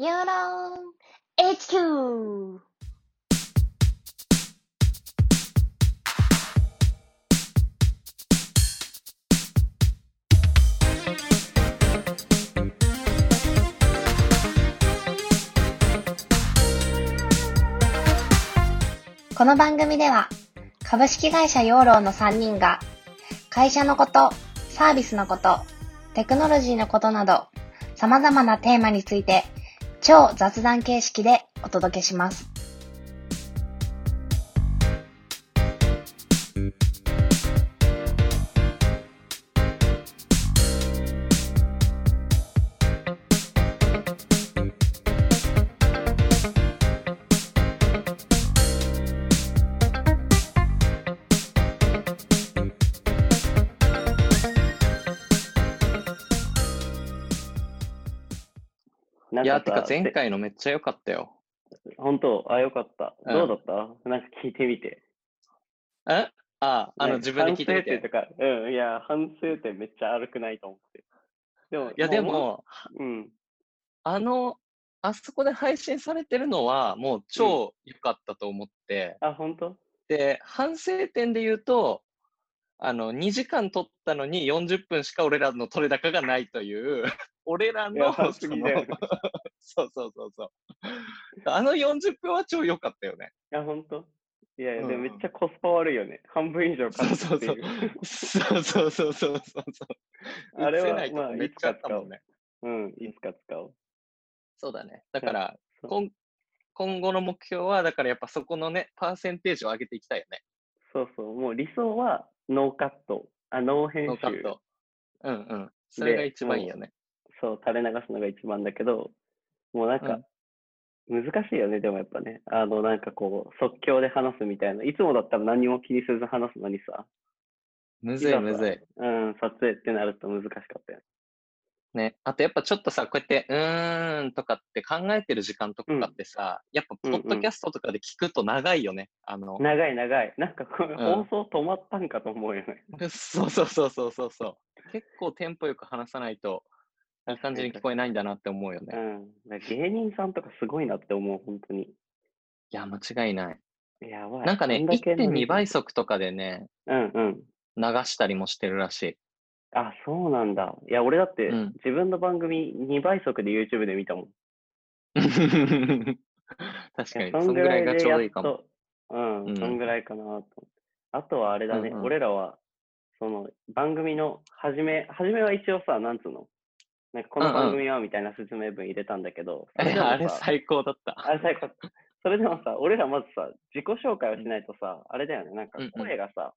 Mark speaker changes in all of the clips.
Speaker 1: ユーロン HQ! この番組では株式会社ヨーローの3人が会社のこと、サービスのこと、テクノロジーのことなど様々なテーマについて超雑談形式でお届けします。
Speaker 2: いや、てか
Speaker 3: さ
Speaker 2: 前回のめっちゃ良かったよ。
Speaker 3: 本当？あ、よかった。
Speaker 2: うん
Speaker 3: どうだった？なんか聞いてみて。
Speaker 2: え？あ、あの、
Speaker 3: ね
Speaker 2: 自分で聞いてみて。
Speaker 3: 反省点とか、うん、いや、反省点めっちゃ悪くないと思って。でも、
Speaker 2: いや、で
Speaker 3: も
Speaker 2: も、
Speaker 3: う、うん。
Speaker 2: あの、あそこで配信されてるのは、もう超良かったと思って、
Speaker 3: あ、本当？
Speaker 2: で、反省点で言うと、あの、2時間撮ったのに40分しか俺らの撮れ高がないという、俺らの、
Speaker 3: 反
Speaker 2: その。そうそうそうそう。あの40分は超良かったよね。
Speaker 3: いや、本当いやいや、
Speaker 2: うん
Speaker 3: でもめっちゃコスパ悪いよね。半分以上
Speaker 2: そう
Speaker 3: 買
Speaker 2: そうそう
Speaker 3: って。
Speaker 2: そうそうそうそうそうそう。
Speaker 3: あれはまあ
Speaker 2: こめっちゃあったもんね。
Speaker 3: うん、いつか使おう。
Speaker 2: そうだね。だから、今今後の目標は、だからやっぱそこのね、パーセンテージを上げていきたいよね。
Speaker 3: そうそう、もう理想はノーカット、あ、ノー編集。
Speaker 2: ノーカット。うんうん。それが一番いいよね。
Speaker 3: そう、垂れ流すのが一番だけど、もうなんか、難しいよね、でもやっぱね。あの、なんかこう、即興で話すみたいな。いつもだったら何も気にせず話すのにさ。
Speaker 2: むずいむずい。
Speaker 3: うん、撮影ってなると難しかったよ。
Speaker 2: ね。あとやっぱちょっとさ、こうやって、うーんとかって考えてる時間とかってさ、やっぱポ
Speaker 3: うんうん
Speaker 2: ッドキャストとかで聞くと長いよね。あの、
Speaker 3: 長い長い。なんかこれ、
Speaker 2: ん
Speaker 3: 放送止まったんかと思うよね。
Speaker 2: そうそうそうそうそうそう。結構テンポよく話さないと、いい感じに聞こえないんだなって思うよね。
Speaker 3: うん。芸人さんとかすごいなって思う、本当に。
Speaker 2: いや、間違いない。
Speaker 3: やばい。
Speaker 2: なんかね、
Speaker 3: こだけの
Speaker 2: 1.2倍速とかでね、
Speaker 3: うんうん。
Speaker 2: 流したりもしてるらしい。
Speaker 3: あ、そうなんだ。いや、俺だって、
Speaker 2: うん
Speaker 3: 自分の番組2倍速で YouTube で見たもん。
Speaker 2: 確かに、
Speaker 3: そ
Speaker 2: そんぐらいがちょう
Speaker 3: でやっ
Speaker 2: どいいかも。
Speaker 3: と。うん、
Speaker 2: うん
Speaker 3: そんぐらいかなと思って。あとはあれだね、
Speaker 2: うんうん
Speaker 3: 俺らは、その番組の初め、初めは一応さ、なんつうの？なんかこの
Speaker 2: うんうん
Speaker 3: 番組はみたいな説明文入れたんだけど、そ
Speaker 2: え
Speaker 3: れでもさ
Speaker 2: あれ最高だった。
Speaker 3: あれ最高。それでもさ、俺らまずさ、自己紹介をしないとさ、あれだよね、なんか
Speaker 2: うんうん
Speaker 3: 声がさ、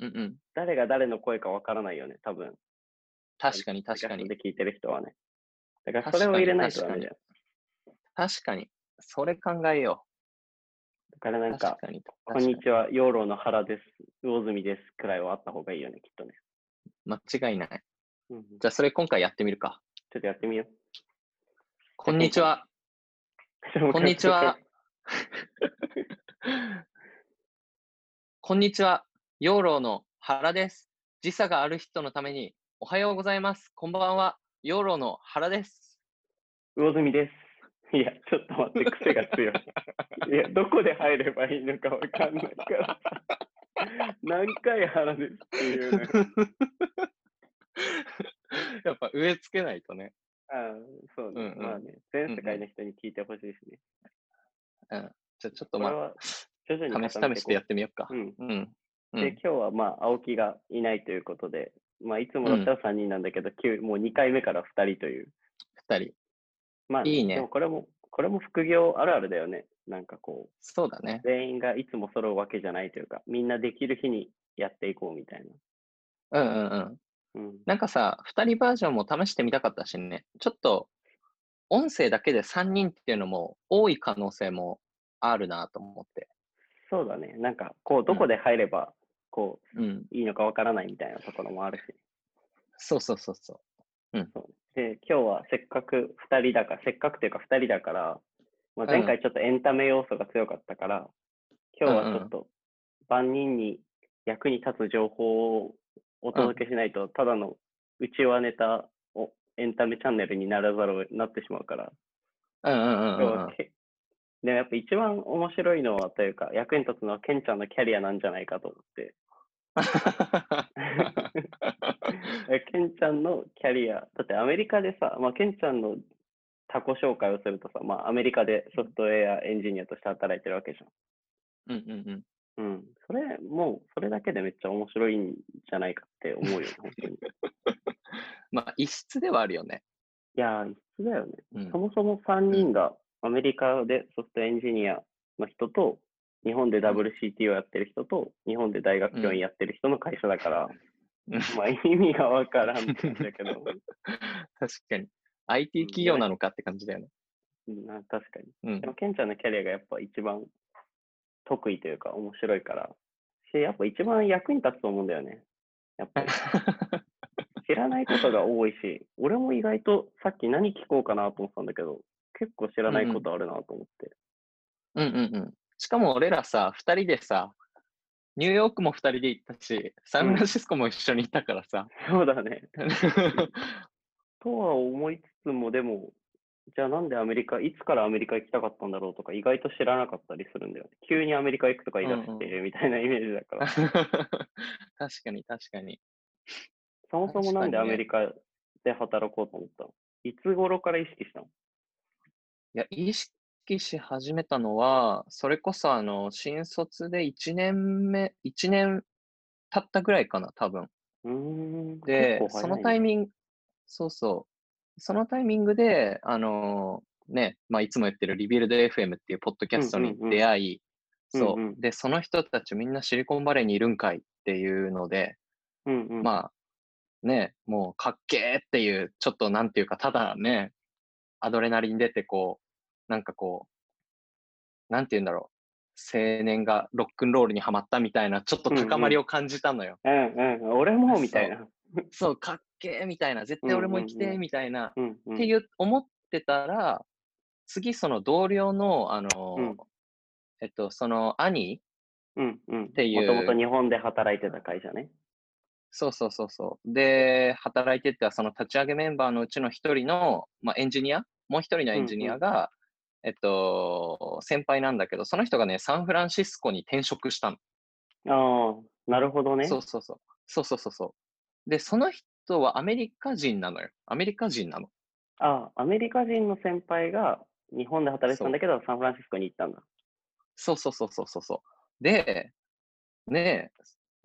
Speaker 2: うんうん。
Speaker 3: 誰が誰の声かわからないよね、多分。
Speaker 2: 確かに確かに。
Speaker 3: で聞いてる人はね。だからそれを入れないとダメだよ。
Speaker 2: 確かに。それ考えよ
Speaker 3: だからなん
Speaker 2: う。
Speaker 3: か
Speaker 2: 確、かに。
Speaker 3: こんにちは、養老の原です、魚住ですくらいはあった方がいいよね、きっとね。
Speaker 2: は。間違いない。
Speaker 3: うん、
Speaker 2: じゃあ、それ今回やってみるか。
Speaker 3: ちょっとやってみよう。
Speaker 2: こんにちは。こんにちは。こんにちは。養老の原です。時差がある人のために、おはようございます。こんばんは。養老の原です。
Speaker 3: 魚住です。いや、ちょっと待って、癖が強い。いや、どこで入ればいいのかわかんないからさ。何回原ですっていうの。
Speaker 2: やっぱ植え付けないとね。
Speaker 3: ああ、そうね。
Speaker 2: うんうん
Speaker 3: まあね、全世界の人に聞いてほしいしね。
Speaker 2: うん。じゃあちょっとまあ、
Speaker 3: 徐々に
Speaker 2: 試し試してやってみようか。
Speaker 3: うん。
Speaker 2: うん。う
Speaker 3: で、
Speaker 2: ん、
Speaker 3: 今日はまあ、青木がいないということで、まあ、いつもだったら3人なんだけど、うもう2回目から2人という。
Speaker 2: 二人。
Speaker 3: まあ、
Speaker 2: いいね
Speaker 3: でもこれも、これも副業あるあるだよね。なんかこう、
Speaker 2: そうだね。
Speaker 3: 全員がいつも揃うわけじゃないというか、みんなできる日にやっていこうみたい
Speaker 2: うんうんうん。
Speaker 3: な。うん。
Speaker 2: なんかさ、二人バージョンも試してみたかったしね。ちょっと、音声だけで3人っていうのも多い可能性もあるなと思って。
Speaker 3: そうだね。なんか、こう、どこで入れば、こ
Speaker 2: うん。
Speaker 3: う、いいのかわからないみたいなところもあるし。
Speaker 2: そうそうそうそ
Speaker 3: そうで、今日はせっかく2人だから、せっかくというか2人だから、まあ、前回ちょっとエンタメ要素が強かったから、今日はちょっと万人に役に立つ情報をお届けしないと、ただの内輪ネタをエンタメチャンネルにならざるをなってしまうから、
Speaker 2: うんうんうん
Speaker 3: でもやっぱ一番面白いのはというか、役に立つのはケンちゃんのキャリアなんじゃないかと思って。えケンちゃんのキャリア、だってアメリカでさ、まあ、ケンちゃんの他己紹介をするとさ、まあ、アメリカでソフトウェアエンジニアとして働いてるわけじ
Speaker 2: うんうんうん。
Speaker 3: ゃん。うん。それ、もう、それだけでめっちゃ面白いんじゃないかって思うよね、本当に。い
Speaker 2: まあ、異質ではあるよね。
Speaker 3: やー、一緒だよね。
Speaker 2: うん
Speaker 3: そもそも3人がアメリカでソフトエンジニアの人と、日本で WCT をやってる人と、日本で大学教員やってる人の会社だから、
Speaker 2: うん
Speaker 3: まあ意味がわからんって感じだけど、
Speaker 2: 確かに。IT 企業なのかって感じだよね。
Speaker 3: うんな確かに。
Speaker 2: うん
Speaker 3: で。も、ケンちゃんのキャリアがやっぱ一番得意というか面白いから、し、やっぱ一番役に立つと思うんだよね。やっぱり。知らないことが多いし、俺も意外とさっき何聞こうかなと思ってたんだけど、結構知らないことあるなと思って。
Speaker 2: うんうんうん。しかも俺らさ、二人でさ、ニューヨークも二人で行ったし、サンフランシスコも一緒に行ったからさ。
Speaker 3: そうだね。とは思いつつも、でも、じゃあなんでアメリカ、いつからアメリカ行きたかったんだろうとか、意外と知らなかったりするんだよね。急にアメリカ行くとか言い出して
Speaker 2: うん
Speaker 3: みたいなイメージだから。
Speaker 2: 確かに確かに。
Speaker 3: そもそもなんでアメリカで働こうと思ったの？いつ頃から意識したの？
Speaker 2: いや、意識し始めたのは、それこそあの、新卒で1年目、1年経ったぐらいかな、多分。
Speaker 3: うーん。
Speaker 2: で、そのタイミング、そうそう。そのタイミングで、あのーね、まあ、いつも言ってるリビルド FM っていうポッドキャストに
Speaker 3: うんうんうん
Speaker 2: 出会い、そ
Speaker 3: うんうん
Speaker 2: う。で、その人たちみんなシリコンバレーにいるんかいっていうので、
Speaker 3: うんうん。
Speaker 2: まあ、ね、もうかっけーっていう、ちょっとなんていうか、ただね、アドレナリン出てこう、なんかこう、なんて言うんだろう、青年がロックンロールにはまったみたいな、ちょっと高まりを感じたのよ。
Speaker 3: うんうん。俺もみたいな。
Speaker 2: そう、かっけーみたいな、絶対俺も生きてー
Speaker 3: うんうんうん
Speaker 2: みたいな、
Speaker 3: うんうん。
Speaker 2: っていう、思ってたら、次その同僚の、あのー
Speaker 3: うん
Speaker 2: えっと、その兄
Speaker 3: うんうん。
Speaker 2: ていう
Speaker 3: もともと日本で働いてた会社ね。
Speaker 2: そうそうそうそう。で、働いてたその立ち上げメンバーのうちの一人の、まあ、エンジニア、もう一人のエンジニアが、えっと、先輩なんだけど、その人がね、サンフランシスコに転職したの。
Speaker 3: ああ、なるほどね。
Speaker 2: そうそうそう。そうそうそうそう。で、その人はアメリカ人なのよ。アメリカ人なの。
Speaker 3: ああ、アメリカ人の先輩が日本で働いてたんだけど、サンフランシスコに行ったんだ。
Speaker 2: そうそうそうそうそうそう。で、ねえ、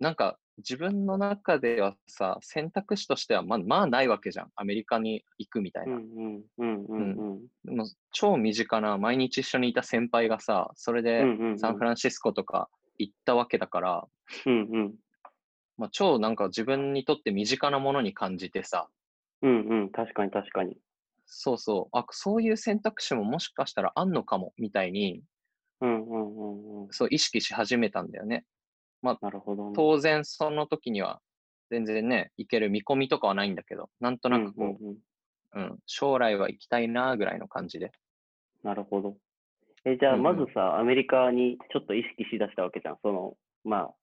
Speaker 2: なんか自分の中ではさ、選択肢としてはまあまあないわけじゃん。アメリカに行くみたいな。
Speaker 3: うんうんうんうんうん。
Speaker 2: でも超身近な毎日一緒にいた先輩がさ、それでサンフランシスコとか行ったわけだから、
Speaker 3: うんうん。
Speaker 2: まあ、超なんか自分にとって身近なものに感じてさ、
Speaker 3: うんうん。確かに確かに。
Speaker 2: そうそう、あ、そういう選択肢ももしかしたらあんのかも、みたいに、
Speaker 3: うんうんうんうん。
Speaker 2: そう意識し始めたんだよね。
Speaker 3: なるほどね。
Speaker 2: 当然その時には全然ね、行ける見込みとかはないんだけど、なんとなくこう、
Speaker 3: うんうんうん
Speaker 2: うん、将来は行きたいなぐらいの感じで。
Speaker 3: なるほど。え、じゃあ、
Speaker 2: うんうん
Speaker 3: まずさ、アメリカにちょっと意識しだしたわけじゃん。その、まあ、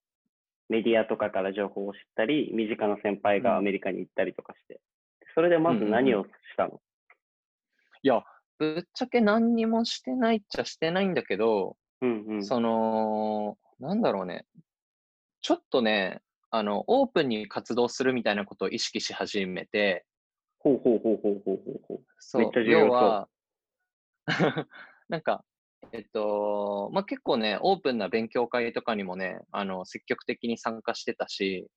Speaker 3: メディアとかから情報を知ったり、身近な先輩がアメリカに行ったりとかして。それでまず何をしたの？
Speaker 2: いや、ぶっちゃけ何にもしてないっちゃしてないんだけど、
Speaker 3: うんうん。
Speaker 2: その、なんだろうね。ちょっとね、あの、オープンに活動するみたいなことを意識し始めて、
Speaker 3: ほうほうほうほうほうほうほう。
Speaker 2: そう
Speaker 3: 要
Speaker 2: は、なんか、えっと、まあ、結構ね、オープンな勉強会とかにもね、あの、積極的に参加してたし、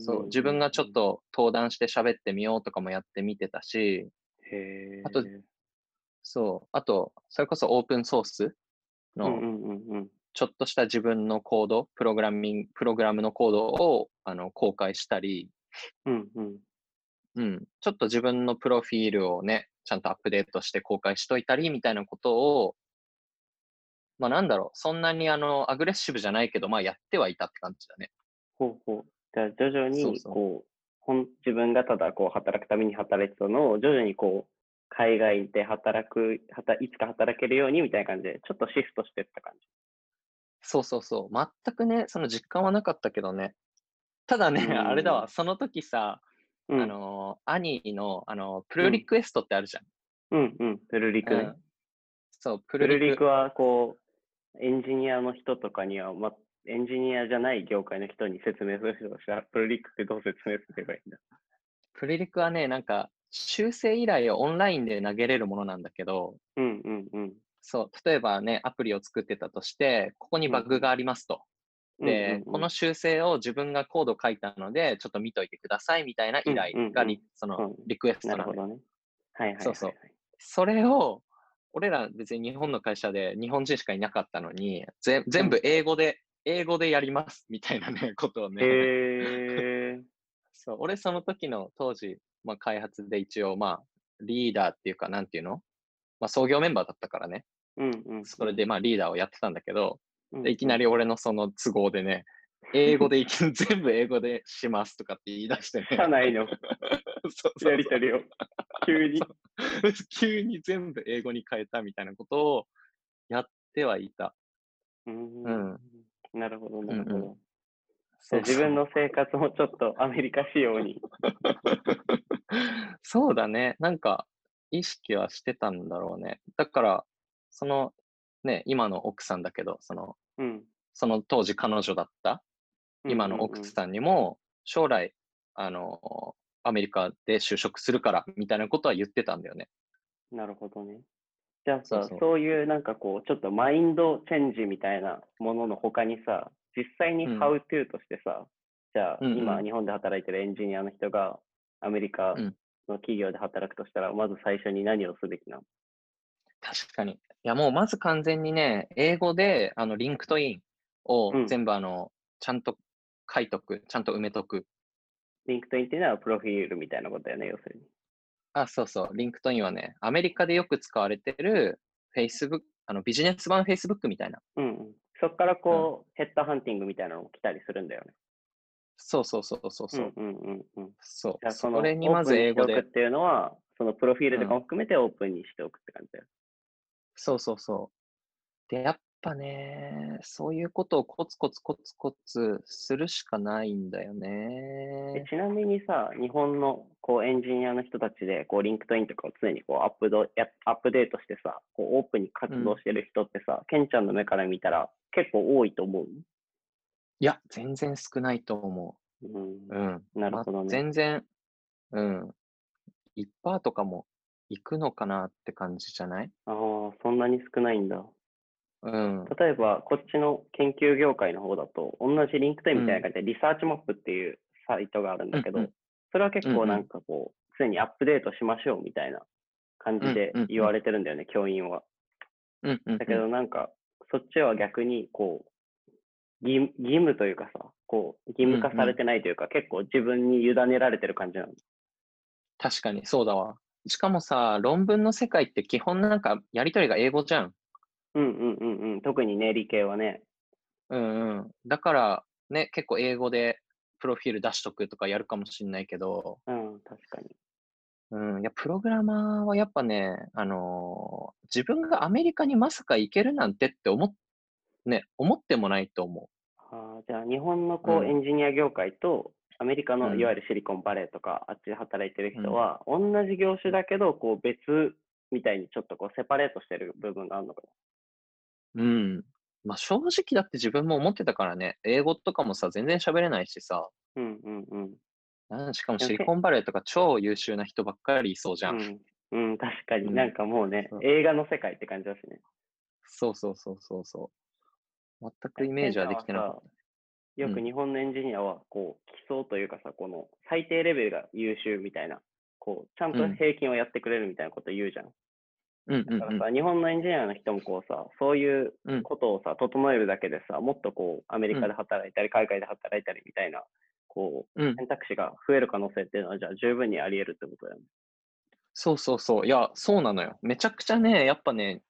Speaker 2: そう、自分がちょっ。と登壇して喋ってみようとかもやってみてたし、
Speaker 3: へえ。
Speaker 2: あとそう、あと、それこそオープンソースの。ちょっとした自分のコード、プログラミング、プログラムのコードをあの公開したり、
Speaker 3: うんうん。
Speaker 2: うん、ちょっと自分のプロフィールをね、ちゃんとアップデートして公開しといたりみたいなことを、まあなんだろう、そんなにあの、アグレッシブじゃないけど、まあやってはいたって感じだね。
Speaker 3: ほうほう。じゃあ、徐々に、
Speaker 2: そうそう
Speaker 3: こう、自分がただこう働くために働いてたのを、徐々にこう、海外で働く、はたいつか働けるようにみたいな感じで、ちょっとシフトしてった感じ。
Speaker 2: そうそうそう。全くね、その実感はなかったけどね。ただね、
Speaker 3: うん
Speaker 2: あれだわ、その時さ、
Speaker 3: うん、
Speaker 2: あの、兄の、あの、プルリクエストってあるじゃん。
Speaker 3: うんうん、プルリクね。
Speaker 2: そう、プ
Speaker 3: プ
Speaker 2: ルリク
Speaker 3: ルリク。はこう、エンジニアの人とかには、ま、エンジニアじゃない業界の人に説明する人としては、プルリクってどう説明すればいいんだ
Speaker 2: プルリクはね、なんか、修正依頼をオンラインで投げれるものなんだけど、
Speaker 3: うんうんうん。
Speaker 2: そう、例えばね、アプリを作ってたとして、ここにバグがありますと。
Speaker 3: うん
Speaker 2: で、
Speaker 3: うんうん
Speaker 2: この修正を自分がコード書いたので、ちょっと見といてくださいみたいな依頼がリ、
Speaker 3: うんうんうん
Speaker 2: その
Speaker 3: うん
Speaker 2: リクエストなのよ
Speaker 3: なるほどね。はいはいはい、はい。
Speaker 2: そうそうそれを、俺ら別に日本の会社で日本人しかいなかったのに、ぜ全部英語で、英語でやりますみたいなね、ことをね。
Speaker 3: へえ。
Speaker 2: そう、俺その時の当時、まあ開発で一応まあリーダーっていうかなんていうの？まあ創業メンバーだったからね。
Speaker 3: うんうん。
Speaker 2: それでまあリーダーをやってたんだけど、
Speaker 3: うん
Speaker 2: でいきなり俺のその都合でね、英語でいき全部英語でしますとかって言い出してね。
Speaker 3: 社内の
Speaker 2: そうそうそう
Speaker 3: やりとりを急に。
Speaker 2: 急に全部英語に変えたみたいなことをやってはいた。
Speaker 3: うん
Speaker 2: うん
Speaker 3: なるほど、なるほど。
Speaker 2: うんうん
Speaker 3: 自分の生活もちょっとアメリカ仕様に。
Speaker 2: そうだね。なんか、意識はしてたんだろうね。だから、その、ね、今の奥さんだけど、その、
Speaker 3: うん。
Speaker 2: その当時彼女だった今の奥さんにも、将来、あの、アメリカで就職するから、みたいなことは言ってたんだよね。
Speaker 3: なるほどね。じゃあさ、
Speaker 2: そ
Speaker 3: そういうなんかこう、ちょっとマインドチェンジみたいなものの他にさ、実際に
Speaker 2: うん
Speaker 3: How to としてさ、じゃあ、
Speaker 2: うんうん
Speaker 3: 今日本で働いてるエンジニアの人がアメリカ
Speaker 2: うん
Speaker 3: の企業で働くとしたら、まず最初に何をすべきなの？
Speaker 2: 確かに。いや、もうまず完全にね、英語で、あの、リンクトインを
Speaker 3: うん
Speaker 2: 全部あの、ちゃんと書いとく、ちゃんと埋めとく。
Speaker 3: リンクトインっていうのはプロフィールみたいなことだよね、要するに。
Speaker 2: あ、そうそう。リンクトインはね、アメリカでよく使われてる Facebook、あの、ビジネス版 Facebook みたいな。
Speaker 3: うん、うん。そこからこう、ヘッドハンティングみたいなのも来たりするんだよね。
Speaker 2: そうそうそうそうそう。
Speaker 3: うんうんうんうん。
Speaker 2: そう。
Speaker 3: じゃあその
Speaker 2: それにまず英語で
Speaker 3: オープンにしておくっ。ていうのは、そのプロフィールとかも含めてオープンにしておくって感じだよ。
Speaker 2: そうそうそう。で、やっぱね、そういうことをコツコツコツコツするしかないんだよ
Speaker 3: え
Speaker 2: ね。
Speaker 3: ちなみにさ、日本のこうエンジニアの人たちで、こう、リンクトインとかを常にこうアップドやアップデートしてさ、こうオープンに活動してる人ってさ、ケンちゃんの目から見たら結構多いと思う？
Speaker 2: いや、全然少ないと思
Speaker 3: うん
Speaker 2: う。うん。
Speaker 3: なるほどね
Speaker 2: ま全然、うん。1%とかも行くのかなって感じじゃない？
Speaker 3: ああ、そんなに少ないんだ。
Speaker 2: うん。
Speaker 3: 例えば、こっちの研究業界の方だと、同じリンクトインみたいな感じで、リサーチマップっていうサイトがあるんだけど、
Speaker 2: うんうん
Speaker 3: それは結構なんかこう、常にアップデートしましょうみたいな感じで言われてるんだよね、教員は。
Speaker 2: うんうん
Speaker 3: だけどなんか、そっちは逆にこう、義義務というかさ、こう、義務化されてないというか、結構自分に委ねられてる感じなの。
Speaker 2: 確かにそうだわ。しかもさ、論文の世界って基本なんかやりとりが英語じゃん。
Speaker 3: うんうんうんうん。特にね、理系はね。
Speaker 2: うんうん。だから、ね、結構英語でプロフィール出しとくとかやるかもしんないけど、
Speaker 3: うん、確かに。
Speaker 2: うん、いや、プログラマーはやっぱね、あのー自分がアメリカにまさか行けるなんてって思っ、ね、思ってもないと思
Speaker 3: あーじゃあ、日本のこう、
Speaker 2: うん
Speaker 3: エンジニア業界と、アメリカの
Speaker 2: うん
Speaker 3: いわゆるシリコンバレーとか、あっちで働いてる人は、同じ業種だけど、こう、別みたいにちょっとこう、セパレートしてる部分があるのか
Speaker 2: う。うん。まあ正直だって自分も思ってたからね、英語とかもさ、全然喋れないしさ、
Speaker 3: な。うんうんうん。
Speaker 2: なんしかもシリコンバレーとか超優秀な人ばっかりいそうじゃん。
Speaker 3: うん、うん、確かに、
Speaker 2: うん
Speaker 3: なんかもうね
Speaker 2: そう、
Speaker 3: 映画の世界って感じだしね。
Speaker 2: そうそうそうそうそう。全くイメージはできてなかっ
Speaker 3: よく
Speaker 2: うん
Speaker 3: 日本のエンジニアは、こう、基礎というかさ、この最低レベルが優秀みたいな、こう、ちゃんと
Speaker 2: うん
Speaker 3: 平均をやってくれるみたいなこと言うじゃん。
Speaker 2: た。うん。
Speaker 3: だからさ、日本のエンジニアの人もこうさ、そういう
Speaker 2: うん
Speaker 3: ことをさ、整えるだけでさ、もっとこう、アメリカで働いたり、海外で働いたりみたいな、こう、
Speaker 2: うん、
Speaker 3: 選択肢が増える可能性っていうのは、じゃあ十分にあり得るってことだよね。
Speaker 2: そうそうそう。いや、そうなのよ。めちゃくちゃね、やっぱね、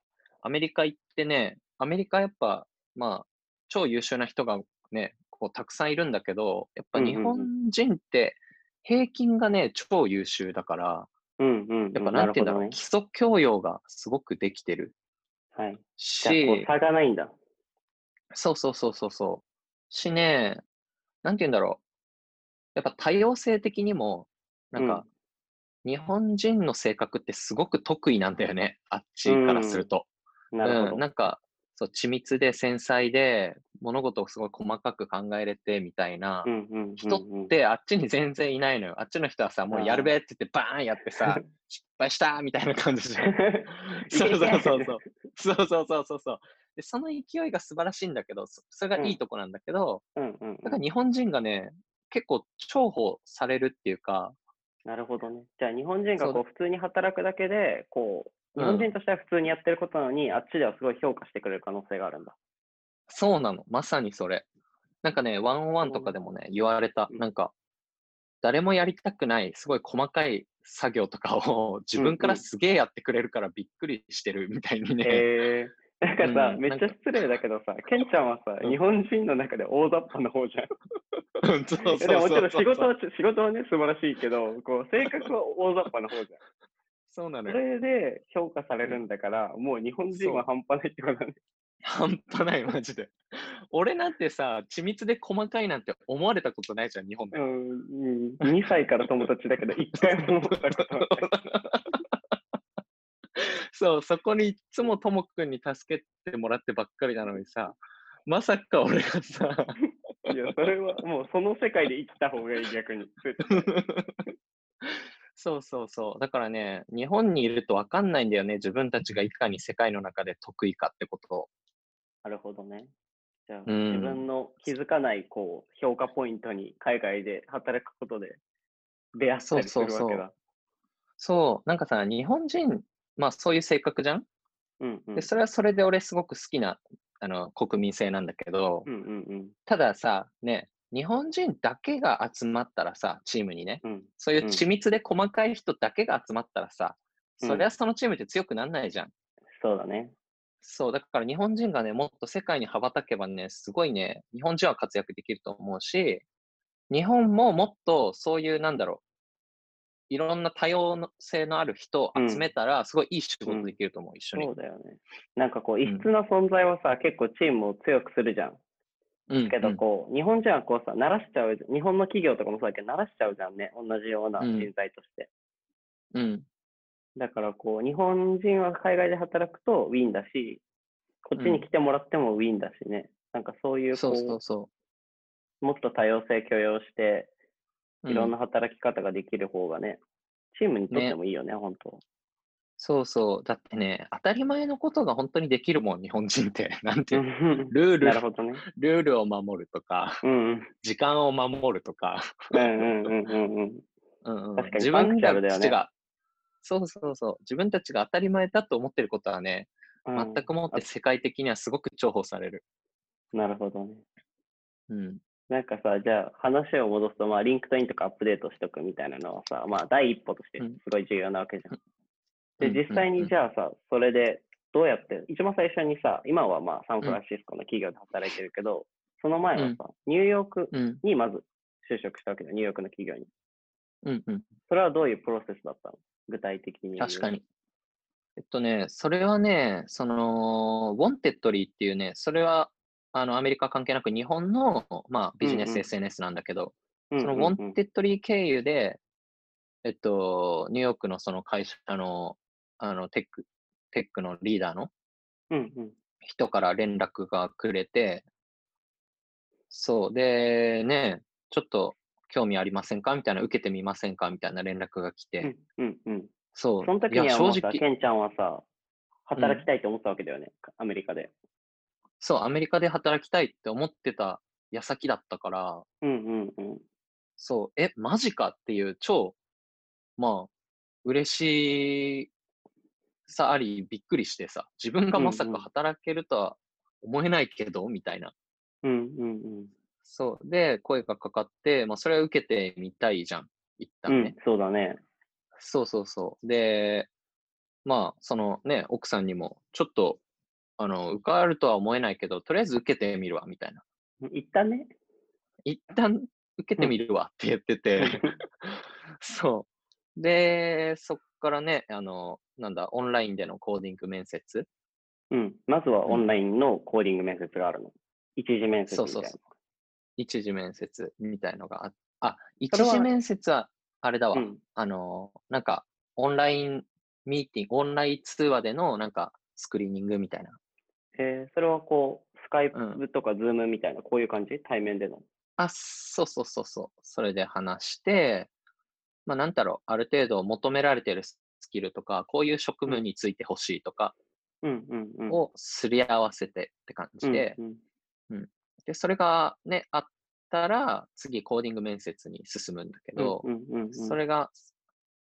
Speaker 2: アメリカ行ってね、アメリカやっぱ、まあ、超優秀な人がね、こうたくさんいるんだけど、やっぱ日
Speaker 3: うんうんうん
Speaker 2: 本人って平均がね、超優秀だから、
Speaker 3: うんうん、うん。
Speaker 2: やっぱ
Speaker 3: な
Speaker 2: なんていうんだろう、
Speaker 3: ね
Speaker 2: 基。礎教養がすごくできてる
Speaker 3: はい。
Speaker 2: し
Speaker 3: う、、差がないんだ。
Speaker 2: そうそうそうそうそう。しね、なんて言うんだろう。やっぱ多様性的にも、なんか、日本人の性格ってすごく得意なんだよね。あっちからすると。
Speaker 3: なるほど。
Speaker 2: うん、なんか、そう、緻密で繊細で、物事をすごい細かく考えれてみたいな人ってあっちに全然いないのよ。あっちの人はさ、もうやるべって言ってバーンやってさ、失敗したみたいな感じじゃん。そうそうそうそう。そうそうそうそうそう。で、その勢いが素晴らしいんだけど、そそれがいいとこなんだけど、だから日本人がね、結構重宝されるっていうか、
Speaker 3: なるほどね。じゃあ日本人がこう普通に働くだけで、こう、日
Speaker 2: うん
Speaker 3: 本人としては普通にやってることなのに、あっちではすごい評価してくれる可能性があるんだ。
Speaker 2: そうなの。まさにそれ。なんかね、ワンオンワンとかでもね、言われた。
Speaker 3: うん
Speaker 2: なんか、誰もやりたくない、すごい細かい作業とかを自分からすげえやってくれるからびっくりしてるみたいにね。
Speaker 3: えー、なんかさ、
Speaker 2: うん
Speaker 3: めっちゃ失礼だけどさ、ケンちゃんはさ、
Speaker 2: うん
Speaker 3: 日本人の中で大雑把な方じゃん。でももちろん仕事は、仕事はね、素晴らしいけど、こう、性格は大雑把な方じゃん。そ
Speaker 2: そうなのよ。
Speaker 3: れで評価されるんだから、もう日本人は半端ないってことだね。
Speaker 2: 半端ない、マジで。俺なんてさ、緻密で細かいなんて思われたことないじゃん、日本で。
Speaker 3: うん、うん、2歳から友達だけど、一回も思ったことない。
Speaker 2: そう、そこにいっつもともくんに助けてもらってばっかりなのにさ、まさか俺がさ、
Speaker 3: いや、それはもうその世界で生きた方がいい、逆に。
Speaker 2: そうそうそう。だからね、日本にいるとわかんないんだよね。自分たちがいかに世界の中で得意かってことを。
Speaker 3: なるほどね。じゃあ、
Speaker 2: うん
Speaker 3: 自分の気づかない、こう、評価ポイントに海外で働くことで出会ったりするわけだ。
Speaker 2: そうそうそうそう、なんかさ、日本人、まあそういう性格じゃん？
Speaker 3: うんうん
Speaker 2: で、それはそれで俺すごく好きな、あの、国民性なんだけど、
Speaker 3: うんうん
Speaker 2: たださ、ね、日本人だけが集まったらさ、チームにね、
Speaker 3: うん。うん。
Speaker 2: そういう緻密で細かい人だけが集まったらさ、
Speaker 3: うん
Speaker 2: そりゃそのチームって強くなんないじゃん。
Speaker 3: そうだね。
Speaker 2: そう、だから日本人がね、もっと世界に羽ばたけばね、すごいね、日本人は活躍できると思うし、日本ももっとそういう、なんだろう、いろんな多様性のある人を集めたら、すごいいい仕事できると思う、一緒に
Speaker 3: そう。だよね。なんかこう、
Speaker 2: ん
Speaker 3: 異質な存在はさ、結構チームを強くするじゃん。
Speaker 2: うん
Speaker 3: けど、こう、日本人はこうさ、慣らしちゃう、日本の企業とかもそうだけど、慣らしちゃうじゃんね。同じような
Speaker 2: うん
Speaker 3: 人材として。
Speaker 2: うん、うん、
Speaker 3: だからこう、日本人は海外で働くとウィンだし、こっちに来てもらってもウィンだしね。なんかそういう、こ
Speaker 2: そうそうそ
Speaker 3: もっと多様性許容して、
Speaker 2: う。
Speaker 3: いろん
Speaker 2: うん
Speaker 3: な働き方ができる方がね、チームにとってもいいよね、本当。
Speaker 2: そうそう。だってね、当たり前のことが本当にできるもん、日本人って。なんていうルール
Speaker 3: なる、ほどね。
Speaker 2: ルールを守るとか、
Speaker 3: うんうん。
Speaker 2: 時間を守るとか、
Speaker 3: うんうんうんうんうん。
Speaker 2: うんうん
Speaker 3: 確かに
Speaker 2: 自分たちが、そうそうそう、自分たちが当たり前だと思ってることはね、
Speaker 3: うん
Speaker 2: 全くもって世界的にはすごく重宝される。
Speaker 3: なるほどね。
Speaker 2: うん。
Speaker 3: なんかさ、じゃあ話を戻すと、まあ、リンクトインとかアップデートしとくみたいなのはさ、まあ、第一歩として
Speaker 2: うん
Speaker 3: すごい重要なわけじゃん。
Speaker 2: うん
Speaker 3: で、
Speaker 2: うん
Speaker 3: 実際にじゃあさ、それでどうやって、一番最初にさ、今はまあ、サンフランシスコの企業で働いてるけど、その前はさ、ニューヨーク
Speaker 2: うん。
Speaker 3: にまず就職したわけだよ、ニューヨークの企業に。
Speaker 2: うん。うん。
Speaker 3: それはどういうプロセスだったの？具体的に。
Speaker 2: 確かに。。えっとね、それはね、その、ウォンテッドリーっていうね、それは、あの、アメリカ関係なく日本の、まあ、ビジネス
Speaker 3: うんうん
Speaker 2: SNS なんだけど、
Speaker 3: そ
Speaker 2: そのウォンテッドリー経由で、えっと、ニューヨークのその会社の、あの、テック、テックのリーダーの
Speaker 3: うんうん。
Speaker 2: 人から連絡がくれて、そう、で、ね、ちょっと興味ありませんか？みたいな、受けてみませんか？みたいな連絡が来て、
Speaker 3: うんうんうん。
Speaker 2: そう、
Speaker 3: その時にはもうさ、
Speaker 2: 直、
Speaker 3: ケンちゃんはさ、働きたいと思ったわけだよね、アメリカで。
Speaker 2: そう、アメリカで働きたいって思ってた矢先だったから、
Speaker 3: うんうんうん。
Speaker 2: そう、え、マジかっていう超、まあ、嬉しさあり、びっくりしてさ、自分がまさか働けるとは思えないけど、みたいな。
Speaker 3: うんうんうん。
Speaker 2: そう。で、声がかかって、まあ、それは受けてみたいじゃん。一
Speaker 3: う
Speaker 2: 旦ね。
Speaker 3: ん、そうだね。
Speaker 2: そうそうそう。で、まあ、そのね、奥さんにも、ちょっと、あの、受かるとは思えないけど、とりあえず受けてみるわ、みたいな。
Speaker 3: 一旦ね。
Speaker 2: 一旦受けてみるわって言ってて、そう。で、そっからね、あの、なんだ、オンラインでのコーディング面接？
Speaker 3: うん。まずはオンラインのコーディング面接があるの。一次面接みたいな。
Speaker 2: そうそうそ一次面接みたいのがああ、一次面接は、あれだわ。
Speaker 3: うん。
Speaker 2: あの、なんか、オンラインミーティング、オンライン通話での、なんか、スクリーニングみたいな。
Speaker 3: えー、それはこう、スカイ
Speaker 2: うん
Speaker 3: プとかズームみたいな、こういう感じ？対面での。
Speaker 2: あ、そうそうそうそう。それで話して、まあ、なんだろう、ある程度求められてるスキルとか、こういう職務についてほしいとか
Speaker 3: うんうんうん。
Speaker 2: をすり合わせてって感じで、
Speaker 3: うんうん
Speaker 2: で、それがね、あったら、次コーディング面接に進むんだけど、それが、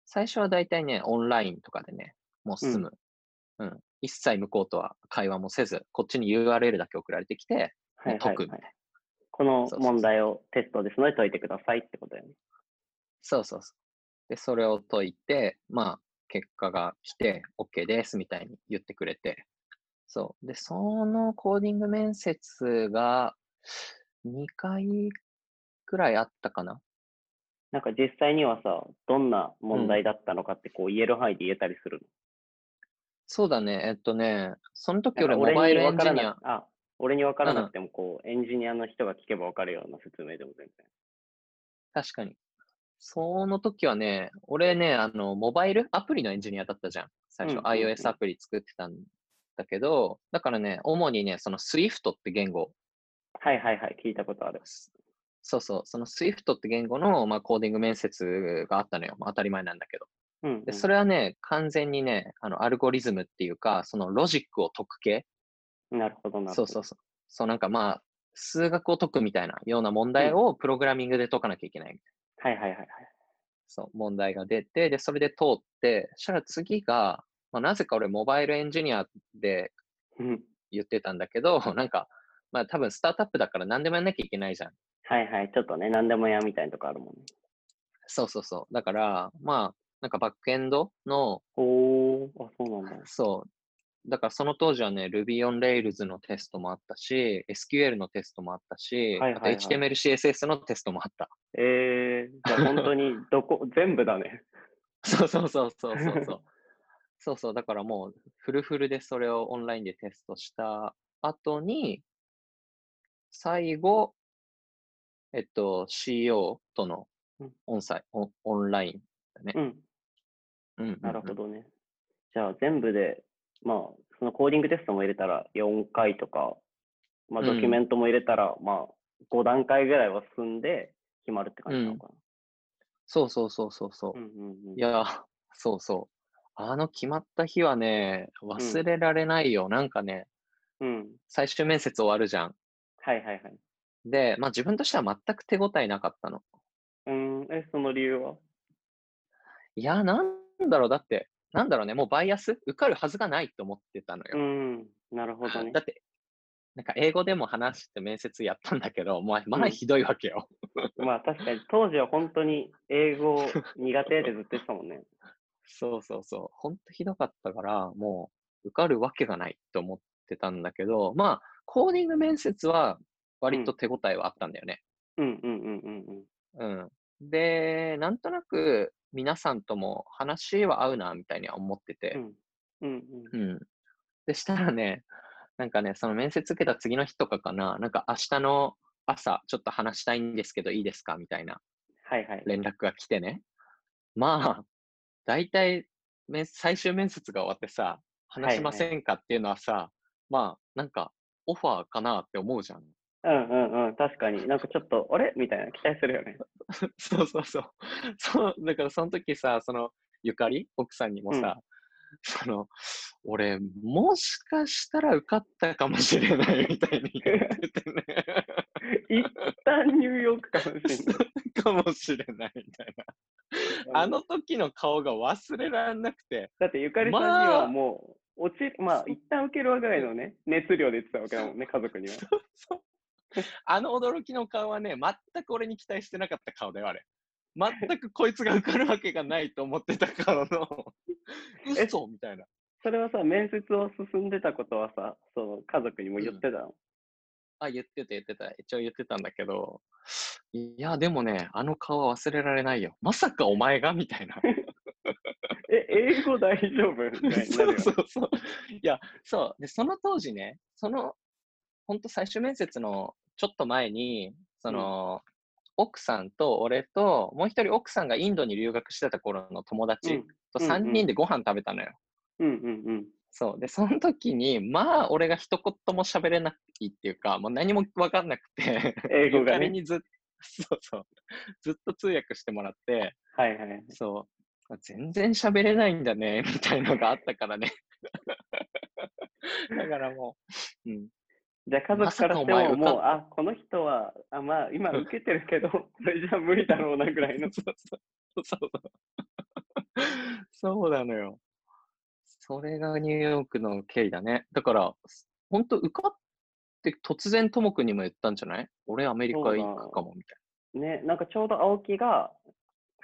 Speaker 2: 最初はだいたいね、オンラインとかでね、もう進む。うん。一切向こうとは会話もせず、こっちに URL だけ送られてきて、
Speaker 3: はいはい
Speaker 2: 解くみたいな
Speaker 3: はい。この問題をテストですので解いてくださいってことだよね。
Speaker 2: そうそうそう。で、それを解いて、まあ、結果が来て、OK ですみたいに言ってくれて、そう。で、そのコーディング面接が2回くらいあったかな。
Speaker 3: なんか実際にはさ、どんな問題だったのかってこう言える範囲で言えたりする
Speaker 2: そうだね。えっとね、その時
Speaker 3: の。
Speaker 2: 俺モバイルエンジニア
Speaker 3: あ、俺に分からなくてもこう、エンジニアの人が聞けば分かるような説明でも全然。
Speaker 2: 確かに。その時はね、俺ね、あの、モバイル？アプリのエンジニアだったじゃん。最初、
Speaker 3: うんうんうん
Speaker 2: iOS アプリ作ってたんだけど、だからね、主にね、その Swift って言語、
Speaker 3: はいはいはい、聞いたことある。
Speaker 2: そうそう、その Swift って言語の、まあ、コーディング面接があったのよ。まあ当たり前なんだけど。
Speaker 3: うん、うん。
Speaker 2: で、それはね、完全にね、あの、アルゴリズムっていうか、そのロジックを解く系。
Speaker 3: なるほどなるほど。
Speaker 2: そうそうそう。そうなんかまあ、数学を解くみたいなような問題をプログラミングで解かなきゃいけないみたいな。
Speaker 3: はいはいはいはい。
Speaker 2: そう、問題が出て、で、それで通って、そしたら次が、まあ、なぜか俺、モバイルエンジニアで
Speaker 3: うん
Speaker 2: 言ってたんだけど、なんか、まあ多分スタートアップだから何でもやんなきゃいけないじゃん。
Speaker 3: はいはい、ちょっとね、何でもやみたいなとこあるもんね。
Speaker 2: そうそうそう。だから、まあ、なんかバックエンドの、
Speaker 3: おー、あ、そうなんだ。
Speaker 2: そう、だからその当時はね、Ruby on Rails のテストもあったし、SQL のテストもあったし、
Speaker 3: はいはいはい
Speaker 2: あと HTML、CSS のテストもあった。
Speaker 3: えー、じゃあ本当にどこ、全部だね。
Speaker 2: そうそうそうそうそうそう。そうそう、だからもうフルフルでそれをオンラインでテストした後に、最後、えっと、CEO との
Speaker 3: うん
Speaker 2: オンサイ、オンオンラインだね。
Speaker 3: うん、
Speaker 2: うんうんうん
Speaker 3: なるほどね。じゃあ全部で、まあ、そのコーディングテストも入れたら4回とか、まあ
Speaker 2: うん
Speaker 3: ドキュメントも入れたら、まあ5段階ぐらいは進んで決まるって感じなのか
Speaker 2: そうそうそうそうそう。
Speaker 3: な。うんうんうん。
Speaker 2: いや、そうそう。あの決まった日はね、忘れられないよ。なんかね、
Speaker 3: うん。
Speaker 2: 最終面接終わるじゃん。
Speaker 3: はいはいはい。
Speaker 2: で、まあ自分としては全く手応えなかったの。
Speaker 3: うん、え、その理由は？い
Speaker 2: や、なんだろう、だって、なんだろうね、もうバイアス？受かるはずがないと思ってたの
Speaker 3: う
Speaker 2: よ。
Speaker 3: ん、なるほどね
Speaker 2: だ。って、なんか英語でも話して面接やったんだけど、まあ、ま
Speaker 3: うん
Speaker 2: あひどいわけよ。
Speaker 3: まあ確かに当時は本当に英語苦手ってずっと言ってたもんね。
Speaker 2: そうそうそう。ほんとひどかったから、もう受かるわけがないと思ってたんだけど、まあ、コーディング面接は割と手応えはあったんだよね。
Speaker 3: うんうんうんうんうん。
Speaker 2: うん。で、なんとなく皆さんとも話は合うな、みたいには思ってて。
Speaker 3: うんうん
Speaker 2: うん。でしたらね、なんかね、その面接受けた次の日とかかな、なんか明日の朝、ちょっと話したいんですけど、いいですかみたいな
Speaker 3: はいはい。
Speaker 2: 連絡が来てね。まあ、大体、面最終面接が終わってさ、話しませんかっていうのはさ、まあ、なんか、オファーかなって思うじゃん。
Speaker 3: うんうんうん。確かに。なんかちょっと、あれ？みたいな期待するよね。
Speaker 2: そうそうそう。そう、だからその時さ、その、ゆかり？奥さんにもさ、その、俺、もしかしたら受かったかもしれないみたいに言っててね。
Speaker 3: 一旦ニューヨークかもしれない。
Speaker 2: かもしれないみたいな。あの時の顔が忘れられなくて、
Speaker 3: だってゆかりさんに
Speaker 2: まあ
Speaker 3: はもう、落ち、まあ、一旦受けるわぐらいのね、熱量で言ってたわけだもんね、家族には。
Speaker 2: そう あの驚きの顔はね、全く俺に期待してなかった顔だよ、あれ。全くこいつが受かるわけがないと思ってた顔の、
Speaker 3: え？
Speaker 2: 嘘みたいな。
Speaker 3: それはさ、面接を進んでたことはさ、その家族にも言ってたの、
Speaker 2: あ、言ってた言ってた。一応言ってたんだけど、いや、でもね、あの顔は忘れられないよ。まさかお前が？みたいな。
Speaker 3: え、英語大丈夫？みたいになる
Speaker 2: そう
Speaker 3: よ。
Speaker 2: そうそう。いや、そう。で、その当時ね、その、本当最終面接のちょっと前に、その、奥さんと俺と、もう一人奥さんがインドに留学してた頃の友達
Speaker 3: うん
Speaker 2: と
Speaker 3: うんうん
Speaker 2: 3人でご飯食べたのよ。
Speaker 3: うんうんうん。
Speaker 2: そう。で、その時に、まあ、俺が一言も喋れないっていうか、もう何も分かんなくて、
Speaker 3: 英語がね
Speaker 2: にずっそうそう。ずっと通訳してもらって、
Speaker 3: はいはい。
Speaker 2: そう。全然喋れないんだね、みたいのがあったからね。だからもう、うん。
Speaker 3: じゃあ家族からしても、もう、あ、この人は、あまあ、今受けてるけど、それじゃ無理だろうなぐらいの。
Speaker 2: そうそう。そうなのよ。それがニューヨークの経緯だね。だから、本当受かって突然ともくんにも言ったんじゃない？俺アメリカ行くかもみたい
Speaker 3: ね、なんかちょうど青木が、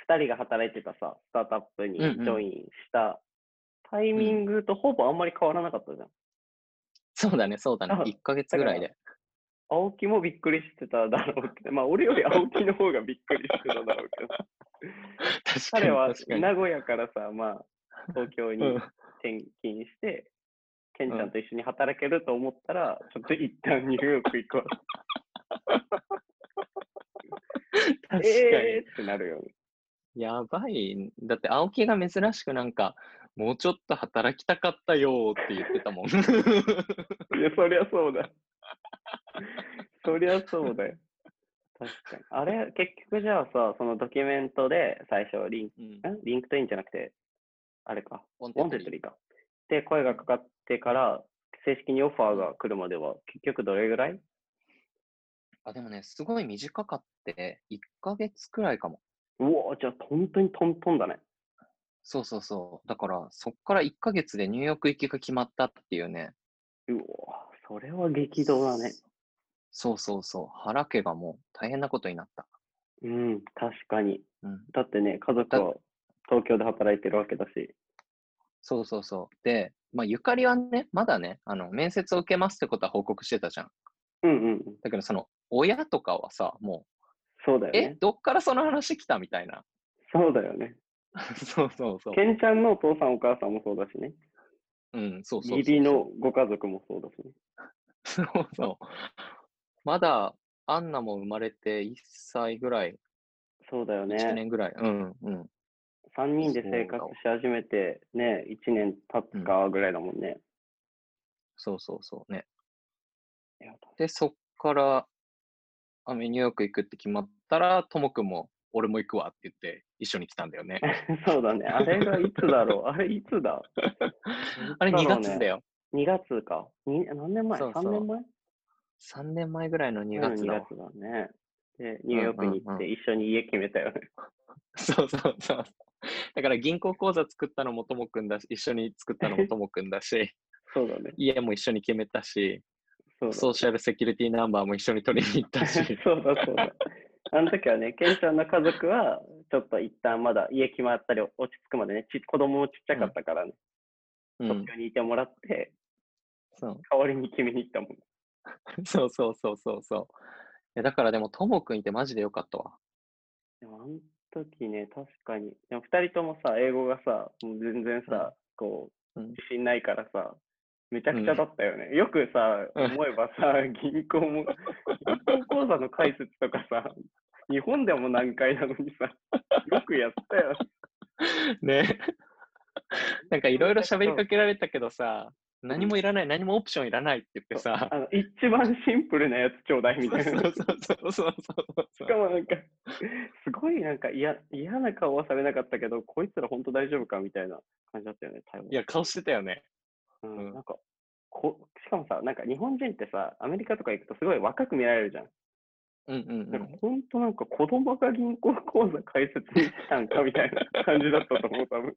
Speaker 3: 2人が働いてたさ、スタートアップにジョインしたタイミングとほぼあんまり変わらなかったじゃん。
Speaker 2: な。そうだね、そうだね
Speaker 3: あ。
Speaker 2: 1ヶ月ぐらいで。
Speaker 3: 青木もびっくりしてただろうけど、まあ俺より青木の方がびっくりしてただろうけど、
Speaker 2: 確か
Speaker 3: 彼は。名古屋からさ、まあ東京に
Speaker 2: うん
Speaker 3: 転勤して、ケンちゃんと一緒に働けると思ったら、ちょっと一旦ニューヨーク行くわ。
Speaker 2: 確かに。
Speaker 3: えーってなるよね。
Speaker 2: やばい。だって、青木が珍しくなんか、もうちょっと働きたかったよーって言ってたもん。
Speaker 3: いや、そりゃそうだ。そりゃそうだよ。確かに。あれ、結局じゃあさ、そのドキュメントで最初リン、
Speaker 2: うん
Speaker 3: んリンクトインじゃなくて、あれか、
Speaker 2: ウォン
Speaker 3: テッドリーか。で、声がかかってから、正式にオファーが来るまでは、結局どれぐらい？
Speaker 2: あ、でもね、すごい短かって、1ヶ月くらいかも。
Speaker 3: うおーじゃあ本当にトントンだね。
Speaker 2: そうそうそう。だから、そっから1ヶ月でニューヨーク行きが決まったっていうね。
Speaker 3: うおーそれは激動だね。
Speaker 2: そうそうそう。原家がもう大変なことになった。
Speaker 3: うん、確かに。
Speaker 2: うん。
Speaker 3: だってね、家族は東京で働いてるわけだし。
Speaker 2: そうそうそう。で、まあ、ゆかりはね、まだね、あの、面接を受けますってことは報告してたじゃん。
Speaker 3: うんうんうん。
Speaker 2: だけど、その、親とかはさ、もう、え、
Speaker 3: そうだよね。
Speaker 2: どっからその話来たみたいな。
Speaker 3: そうだよね。
Speaker 2: そうそうそう。
Speaker 3: ケンちゃんのお父さんお母さんもそうだしね。
Speaker 2: うん、そうそうそうそう。
Speaker 3: 義理のご家族もそうだしね。
Speaker 2: そうそう。まだ、アンナも生まれて1歳ぐらい、
Speaker 3: そうだよ
Speaker 2: 1
Speaker 3: ね。
Speaker 2: 年ぐらい。うん、うん。
Speaker 3: 3人で生活し始めて、ね、1年経つかぐらいだもんね。
Speaker 2: そうそうそうね。で、そっから、あのニューヨーク行くって決まったら、ともくんも、俺も行くわって言って、一緒に来たんだよね。
Speaker 3: そうだね。あれがいつだろう？あれいつだ？
Speaker 2: あれ2
Speaker 3: いつろうね
Speaker 2: 月だよ。
Speaker 3: 2月か。に何年前？
Speaker 2: そうそう
Speaker 3: ?3 年前
Speaker 2: ？3年前ぐらいの2月
Speaker 3: 2
Speaker 2: だわ。
Speaker 3: 月だね。で、ニューヨークに行って一緒に家決めたよね。
Speaker 2: そうそうそう。だから銀行口座作ったのもともくんだし、一緒に作ったのもともくんだし、
Speaker 3: そうだね。
Speaker 2: 家も一緒に決めたし、
Speaker 3: そうだ
Speaker 2: ソーシャルセキュリティナンバーも一緒に取りに行ったし。
Speaker 3: そうだそうだ。あの時はね、ケンちゃんの家族は、ちょっと一旦まだ家決まったり落ち着くまでね、ち子供もちっちゃかったからね、
Speaker 2: うん
Speaker 3: 東、京にいてもらって、
Speaker 2: そう
Speaker 3: 代わりに決めに行ったもん。
Speaker 2: そうそうそうそうそう。いやだからでも、ともくんいてマジでよかったわ。
Speaker 3: でもあの時ね、確かに。でも二人ともさ、英語がさ、もう全然さ、こう、
Speaker 2: うん
Speaker 3: 自信ないからさ、めちゃくちゃだったよね。よくさ、
Speaker 2: うん
Speaker 3: 思えばさ、銀行も、銀行口座の開設とかさ、日本でも難解なのにさ、よくやったよ。
Speaker 2: ね。なんかいろいろ喋りかけられたけどさ、何もいらない、何もオプションいらないって言ってさ、
Speaker 3: あの一番シンプルなやつちょうだいみたいな。
Speaker 2: そうそうそうそうそう
Speaker 3: しかもなんか、すごいなんか嫌嫌な顔はされなかったけど、こいつら本当大丈夫かみたいな感じだったよね、
Speaker 2: いや、顔してたよね。
Speaker 3: う
Speaker 2: うん
Speaker 3: ん、なんかこ、しかもさ、なんか日本人ってさ、アメリカとか行くとすごい若く見られるじゃん。
Speaker 2: うんうんうん。
Speaker 3: なんか本当なんか子供が銀行口座開設に来たんかみたいな感じだったと思う、多分。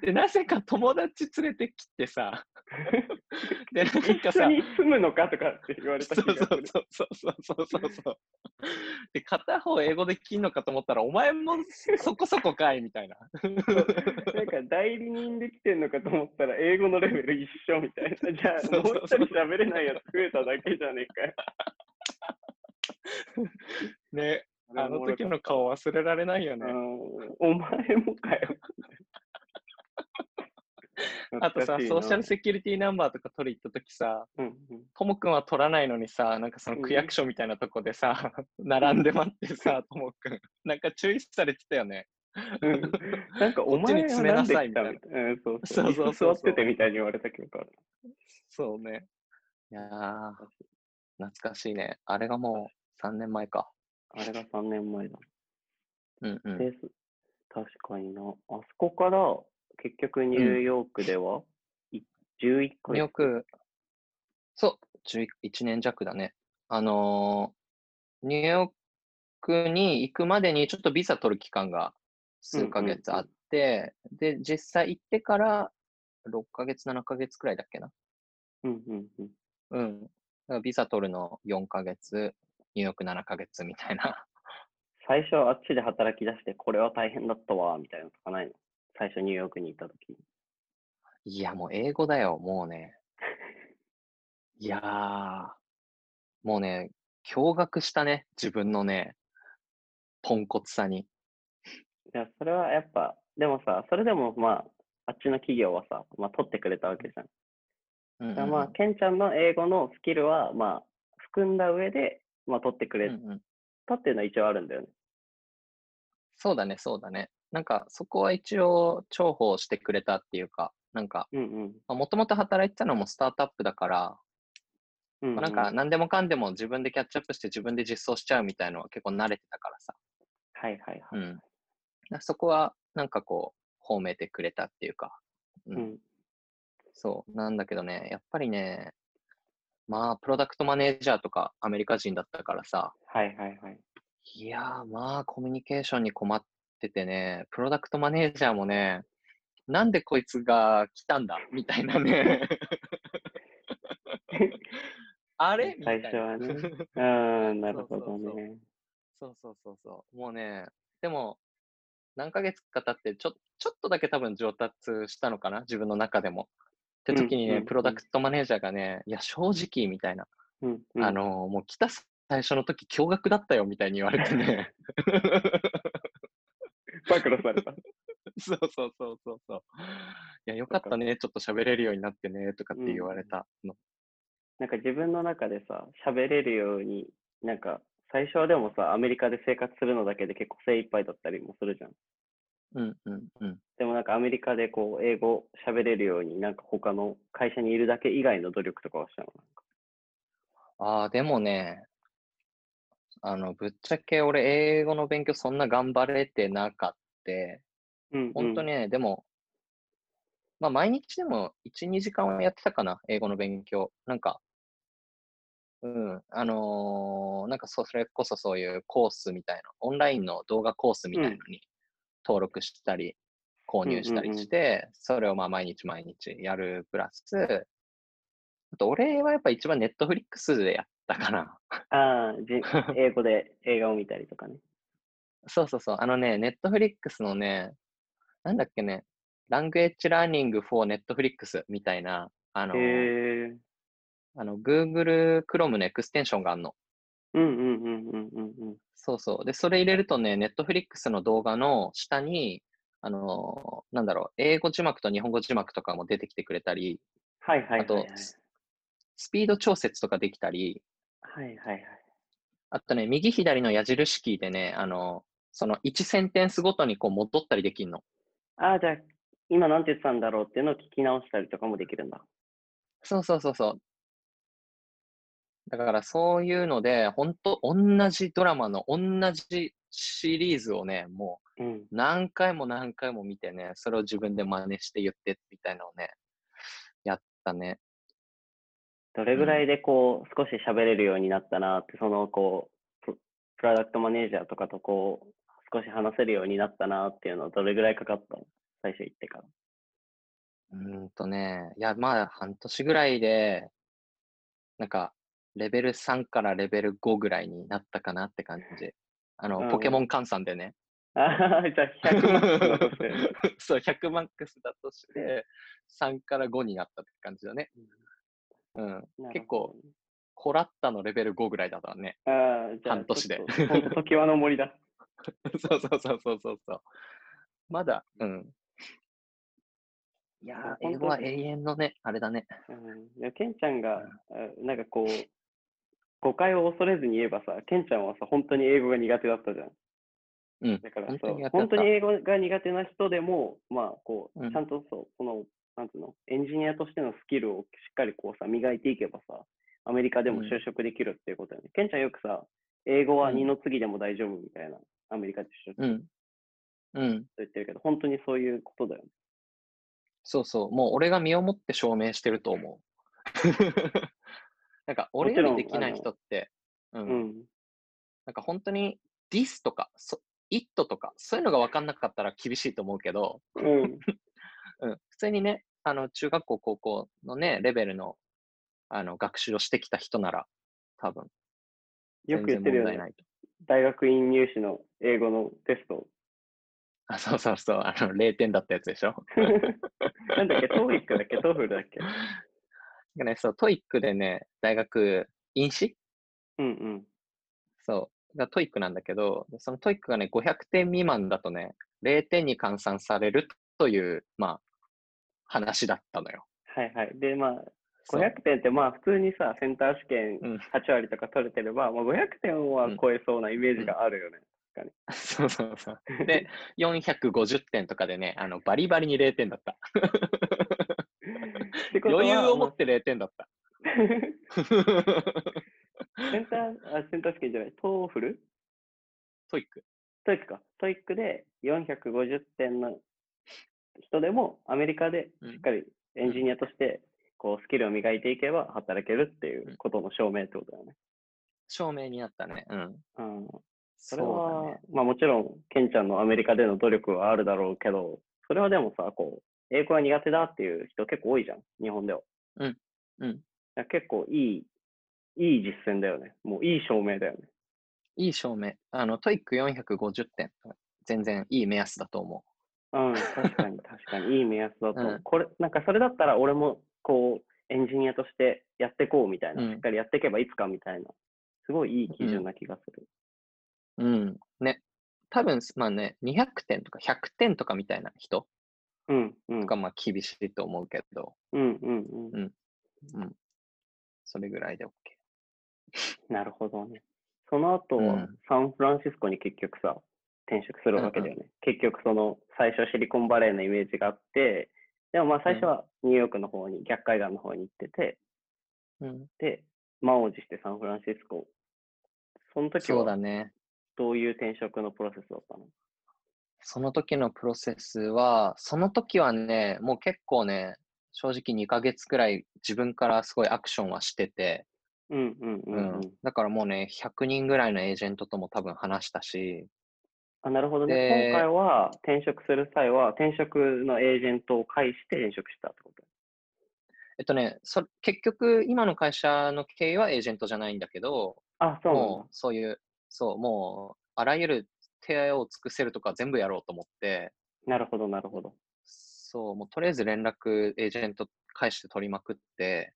Speaker 2: で、なぜか友達連れてきてさ、で、なんか
Speaker 3: 一緒
Speaker 2: さ、
Speaker 3: に住むのかとかって言われた
Speaker 2: そうそう。そうそうそうそうそう。で、片方英語できんのかと思ったら、お前もそこそこかいみたいな。
Speaker 3: なんか代理人で来てんのかと思ったら、英語のレベル一緒みたいな。じゃあ、もう一人喋れないやつ増えただけじゃねえかよ。
Speaker 2: ね、あの時の顔忘れられないよね。
Speaker 3: うんお前もかよ。
Speaker 2: あとさ、ソーシャルセキュリティナンバーとか取り行った時さ、
Speaker 3: うんうん
Speaker 2: ともくんは取らないのにさ、なんかその区役所みたいなとこでさ、並んで待ってさ、ともくん。なんか注意されてたよね。
Speaker 3: うんなんか、お前は
Speaker 2: 詰めなさいみたいな
Speaker 3: そう
Speaker 2: そ
Speaker 3: そうう。
Speaker 2: そうそうそう
Speaker 3: 座っててみたいに言われた記憶ある。
Speaker 2: そうね。いやー、懐かしいね。あれがもう3年前か。
Speaker 3: あれが3年前だ。
Speaker 2: うんうん。
Speaker 3: です。確かにな。あそこから、結局ニューヨークでは、い11ヶ月。
Speaker 2: ニューヨーク、そう、11年弱だね。あのーニューヨークに行くまでにちょっとビザ取る期間が数ヶ月あって、で、実際行ってから6ヶ月、7ヶ月くらいだっけな？
Speaker 3: うんうんうん。
Speaker 2: うん。ビザ取るの4ヶ月、ニューヨーク7ヶ月みたいな。
Speaker 3: 最初あっちで働き出して、これは大変だったわ、みたいなのとかないの？最初ニューヨークに行った時
Speaker 2: いや、もう英語だよ、もうね。いやー、もうね、驚愕したね、自分のね、ポンコツさに。
Speaker 3: いや、それはやっぱ、でもさ、それでもまあ、あっちの企業はさ、まあ、取ってくれたわけじゃん。
Speaker 2: うんうん
Speaker 3: まあ、ケンちゃんの英語のスキルは、まあ、含んだ上で、まあ、取ってくれ
Speaker 2: うんうん
Speaker 3: たっていうのは一応あるんだよね。
Speaker 2: そうだね、そうだね。なんか、そこは一応重宝してくれたっていうか、なんか、
Speaker 3: うん
Speaker 2: もともと働いてたのもスタートアップだから、
Speaker 3: うん。うん、
Speaker 2: まあなんか、何でもかんでも自分でキャッチアップして自分で実装しちゃうみたいのは結構慣れてたからさ。
Speaker 3: はいはいはい。
Speaker 2: うん。そこは、なんかこう、褒めてくれたっていうか、う。
Speaker 3: うんん。
Speaker 2: そう。なんだけどね、やっぱりね、まあ、プロダクトマネージャーとかアメリカ人だったからさ、
Speaker 3: はいはいはい。
Speaker 2: いやー、まあ、コミュニケーションに困っててね、プロダクトマネージャーもね、なんでこいつが来たんだみたいなね。あれ？みたいな
Speaker 3: 最初はね。うん、なるほど
Speaker 2: そうそうそう
Speaker 3: ね。
Speaker 2: そうそうそうそう。もうね、でも、何ヶ月か経って、ちょ、ちょっとだけ多分上達したのかな？自分の中でも。って時にね、
Speaker 3: うんうんうん
Speaker 2: プロダクトマネージャーがね、いや、正直、みたいな。
Speaker 3: うん、うん。
Speaker 2: あの、もう来た最初の時、驚愕だったよ、みたいに言われてね。
Speaker 3: 暴露された。
Speaker 2: そうそうそうそうそう。いや、よかったね、ちょっと喋れるようになってね、とかって言われたの。
Speaker 3: なんか自分の中でさ、喋れるように、なんか、最初はでもさ、アメリカで生活するのだけで結構精一杯だったりもするじゃん。
Speaker 2: うんうんうん。
Speaker 3: でもなんかアメリカでこう、英語喋れるように、なんか他の会社にいるだけ以外の努力とかはしたの？
Speaker 2: ああ、でもね、あの、ぶっちゃけ俺、英語の勉強そんな頑張れてなかって、
Speaker 3: うん、うん。
Speaker 2: 本当にね、でも、まあ、毎日でも1、2時間はやってたかな、英語の勉強。なんか、うん、あのーなんかそ、それこそそういうコースみたいな、オンラインの動画コースみたいなのに登録したり、購入したりして、それをまあ毎日毎日やるプラス、あと俺はやっぱ一番ネットフリックスでやったかな。
Speaker 3: ああ、じ 英語で映画を見たりとかね。
Speaker 2: そうそうそう。あのね、ネットフリックスのね、なんだっけね、 Language Learning for Netflix みたいな、あの。あの、Google Chrome のエクステンションがあるの。
Speaker 3: うんうんうんうんうんうん。
Speaker 2: そうそう。で、それ入れるとね、Netflix の動画の下に、あのなんだろう、英語字幕と日本語字幕とかも出てきてくれたり、
Speaker 3: はいはい
Speaker 2: あと
Speaker 3: はいはい。、
Speaker 2: ススピード調節とかできたり、
Speaker 3: はいはいはい。
Speaker 2: あとね、右左の矢印キーでね、あの、その1センテンスごとにこう戻ったりできるの。
Speaker 3: ああ、じゃあ、今なんて言ってたんだろうっていうのを聞き直したりとかもできるんだ。
Speaker 2: そうそうそうそう。だからそういうので、本当同じドラマの同じシリーズをね、も
Speaker 3: う
Speaker 2: 何回も何回も見てね、それを自分で真似して言ってみたいなのをね、やったね。
Speaker 3: どれぐらいでこう、少し喋れるようになったなって、そのこう、ププロダクトマネージャーとかとこう、少し話せるようになったなっていうのはどれぐらいかかったの？最初行ってから。
Speaker 2: うーんとね、いや、まあ半年ぐらいで、なんか、レベル3からレベル5ぐらいになったかなって感じ。あの、
Speaker 3: うん
Speaker 2: ポケモン換算でね。
Speaker 3: ああ、じゃあ100マックスだとして。
Speaker 2: そう、100マックスだとして、3から5になったって感じだね。うん。結構、コラッタのレベル5ぐらいだったね。
Speaker 3: ああ、じゃあ、
Speaker 2: 半年で
Speaker 3: 時はの森だ。
Speaker 2: そうそうそうそうそうそう。まだ、うん。いや英語は永遠のね、あれだね。
Speaker 3: うん、でケンちゃんが、あなんかこう、誤解を恐れずに言えばさ、ケンちゃんはさ、本当に英語が苦手だったじゃん。
Speaker 2: うん。
Speaker 3: だから
Speaker 2: 本当
Speaker 3: そう本当に英語が苦手な人でも、まあ、こう、
Speaker 2: うん
Speaker 3: ちゃんとそう、この、なんつうの、エンジニアとしてのスキルをしっかりこうさ、磨いていけばさ、アメリカでも
Speaker 2: うん
Speaker 3: 就職できるっていうことだよね。ケンちゃんよくさ、英語は
Speaker 2: うん
Speaker 3: 二の次でも大丈夫みたいな、アメリカで就職と
Speaker 2: うん。うん。
Speaker 3: 言ってるけど、本当にそういうことだよね。
Speaker 2: そうそう。もう俺が身をもって証明してると思う。なんか、俺よりできない人って、うん。
Speaker 3: うん。
Speaker 2: なんか本当に this とか、そ it とか、そういうのが分かんなかったら厳しいと思うけど、
Speaker 3: うん。
Speaker 2: うん、普通にね、あの、中学校、高校のね、レベルの、あの、学習をしてきた人なら、多分、
Speaker 3: よく言ってるよね。大学院入試の英語のテスト。
Speaker 2: あ、そうそうそう、あの、0点だったやつでしょ？
Speaker 3: なんだっけ、 TOEIC だっけ、 TOEFL だっけ？
Speaker 2: なんかね、そう、トイックでね、大学、院試
Speaker 3: うんうん。
Speaker 2: そう、が TOEIC なんだけど、でその TOEIC がね、500点未満だとね、0点に換算されるという、まあ、話だったのよ。
Speaker 3: はいはい。で、まあ、
Speaker 2: そう
Speaker 3: 500点ってまあ普通にさ、センター試験
Speaker 2: うん
Speaker 3: 8割とか取れてれば、まあ、500点は超えそうなイメージがあるよね。
Speaker 2: そうそうそう。で、450点とかでね、あのバリバリに0点だった。
Speaker 3: ってことは
Speaker 2: 余裕を持って0点だった。
Speaker 3: センター、あ、センター試験じゃない、 TOEFL？TOEIC。TOEIC か。 TOEIC で450点の人でも、アメリカでしっかりエンジニアとして、こう、スキルを磨いていけば働けるっていうことの証明ってことだよね。
Speaker 2: 証明になったね。うん。
Speaker 3: うん。そ
Speaker 2: そ
Speaker 3: れは、
Speaker 2: ね。
Speaker 3: まあもちろん、ケンちゃんのアメリカでの努力はあるだろうけど、それはでもさ、こう、英語が苦手だっていう人結構多いじゃん、日本では。
Speaker 2: うんうん
Speaker 3: 結構いい、いい実践だよね。もういい証明だよね。
Speaker 2: いい証明。あの、 TOEIC 450点。全然いい目安だと思
Speaker 3: うん、確かに確かにいい目安だと思う。
Speaker 2: うん
Speaker 3: これ、なんかそれだったら俺も、こう、エンジニアとしてやってこうみたいな、
Speaker 2: うん
Speaker 3: しっかりやっていけばいつかみたいな、すごいいい基準な気がする。
Speaker 2: う。うん。ね。多分、まあね、200点とか100点とかみたいな人
Speaker 3: うん、うん、
Speaker 2: がまあ厳しいと思うけど、
Speaker 3: うん、うん、うん。
Speaker 2: うん。それぐらいで OK。
Speaker 3: なるほどね。その後、
Speaker 2: うん
Speaker 3: サンフランシスコに結局さ、転職するわけだよね。結局その、最初シリコンバレーのイメージがあって、でもまあ最初はニューヨークの方に、逆海岸の方に行ってて、
Speaker 2: うん。
Speaker 3: で、満を持してサンフランシスコ。その時
Speaker 2: そうだ
Speaker 3: は
Speaker 2: ね。
Speaker 3: どういう転職のプロセスだったの？
Speaker 2: その時のプロセスは、その時はね、もう結構ね、正直2ヶ月くらい自分からすごいアクションはしてて。だからもうね、100人ぐらいのエージェントとも多分話したし、
Speaker 3: あなるほどね。
Speaker 2: で
Speaker 3: 今回は転職する際は、転職のエージェントを介して転職したってこと？
Speaker 2: えっとね、そ結局、今の会社の経営はエージェントじゃないんだけど、
Speaker 3: あ、そう
Speaker 2: もうそういう、そう、もう、あらゆる手を尽くせるとか全部やろうと思って、
Speaker 3: なるほど、なるほど。
Speaker 2: そう、もうとりあえず連絡、エージェント返して取りまくって、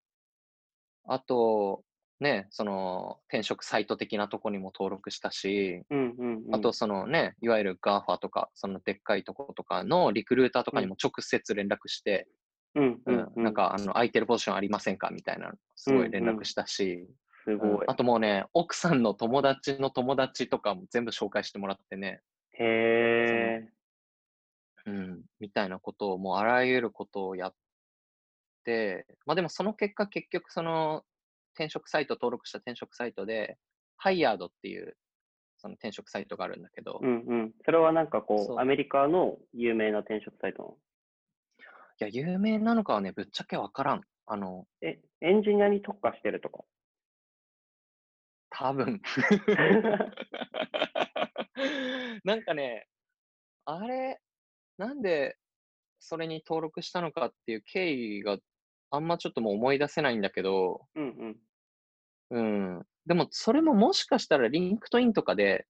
Speaker 2: あと、ね、その、転職サイト的なとこにも登録したし、
Speaker 3: うんうん、うん。
Speaker 2: あと、そのね、いわゆる GAFA とか、そのでっかいとことかのリクルーターとかにも直接連絡して、
Speaker 3: うんう
Speaker 2: うんん、
Speaker 3: うん、
Speaker 2: なんか、あの、空いてるポジションありませんかみたいな、すごい連
Speaker 3: うんうん
Speaker 2: 絡したし、
Speaker 3: すごい。
Speaker 2: うんあともうね、奥さんの友達の友達とかも全部紹介してもらってね、
Speaker 3: へえ。
Speaker 2: うん、みたいなことを、もうあらゆることをやって、まあでもその結果、結局その転職サイト、登録した転職サイトで、ハイヤードっていうその転職サイトがあるんだけど、い
Speaker 3: うんうん。それはなんかこ、
Speaker 2: そうう
Speaker 3: アメリカの有名な転職サイトなの？
Speaker 2: や、有名なのかはね、ぶっちゃけわからん。あの、
Speaker 3: え、エンジニアに特化してるとか？
Speaker 2: 多分 なんかね、あれ、なんでそれに登録したのかっていう経緯があんまちょっともう思い出せないんだけど、
Speaker 3: うんうん。
Speaker 2: うん。でも、それももしかしたら、リンクトインとかで、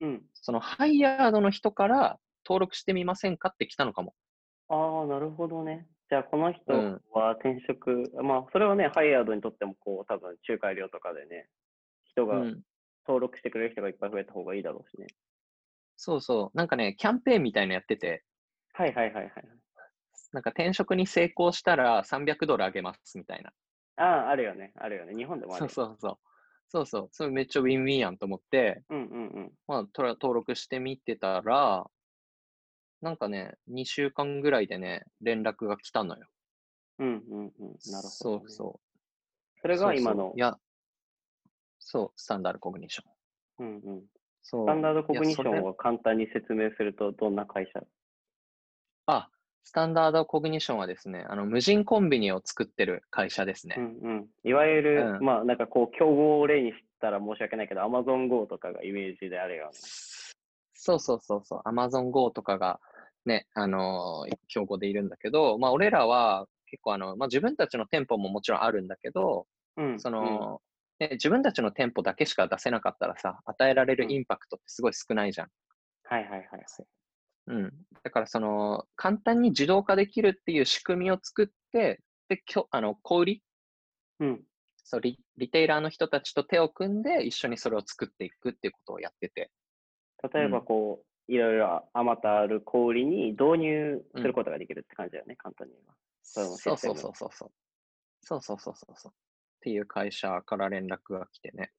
Speaker 3: うん。
Speaker 2: そのハイヤードの人から登録してみませんかって来たのかも。
Speaker 3: ああ、なるほどね。じゃあ、この人
Speaker 2: うん
Speaker 3: は転職、まあ、それはね、ハイヤードにとっても、こう、多分、仲介料とかでね、人が、
Speaker 2: うん。
Speaker 3: 登録してくれる人がいっぱい増えた方がいいだろうしね。
Speaker 2: そうそう。なんかね、キャンペーンみたいのやってて、
Speaker 3: はいはいはいはい。
Speaker 2: なんか転職に成功したら300ドルあげますみたいな。
Speaker 3: ああ、あるよね。あるよね。日本でもある
Speaker 2: そう
Speaker 3: よ。
Speaker 2: そうそう。そうそう、それめっちゃウィンウィンやんと思って、
Speaker 3: うんうんうん。
Speaker 2: まあ、とら登録してみてたら、なんかね、2週間ぐらいでね、連絡が来たのよ。
Speaker 3: うんうんうん。なるほど、ね。
Speaker 2: そうそう。
Speaker 3: それ
Speaker 2: そうそう
Speaker 3: が今の
Speaker 2: い、や、そう、スタンダードコグニッション。
Speaker 3: うんうん。
Speaker 2: そう。
Speaker 3: スタンダードコグニッショ
Speaker 2: いやそれ
Speaker 3: ンを簡単に説明すると、どんな会社？
Speaker 2: あ、スタンダードコグニッションはですね、あの、無人コンビニを作ってる会社ですね。
Speaker 3: うんうん。いわゆる、
Speaker 2: うん
Speaker 3: まあなんかこう、競合を例にしたら申し訳ないけど、Amazon Go とかがイメージであるよね。
Speaker 2: そうそうそうそう、Amazon Go とかがね、あのー競合でいるんだけど、まあ、俺らは結構あの、まあ、自分たちの店舗ももちろんあるんだけど、
Speaker 3: うん。
Speaker 2: その、ね自分たちの店舗だけしか出せなかったらさ、与えられる
Speaker 3: うん
Speaker 2: インパクトってすごい少ないじゃん。
Speaker 3: はいはいはいはい。
Speaker 2: うん。だからその、簡単に自動化できるっていう仕組みを作って、で、きょあの、小売り？
Speaker 3: うん。
Speaker 2: そうリ、リテイラーの人たちと手を組んで一緒にそれを作っていくっていうことをやってて。
Speaker 3: 例えば
Speaker 2: うん
Speaker 3: こう、いろいろあまたある小売りに導入することができるって感じだよね、簡単に言えば。そう
Speaker 2: そうそうそうそう。そうそうそうそうそう。っていう会社から連絡が来てね。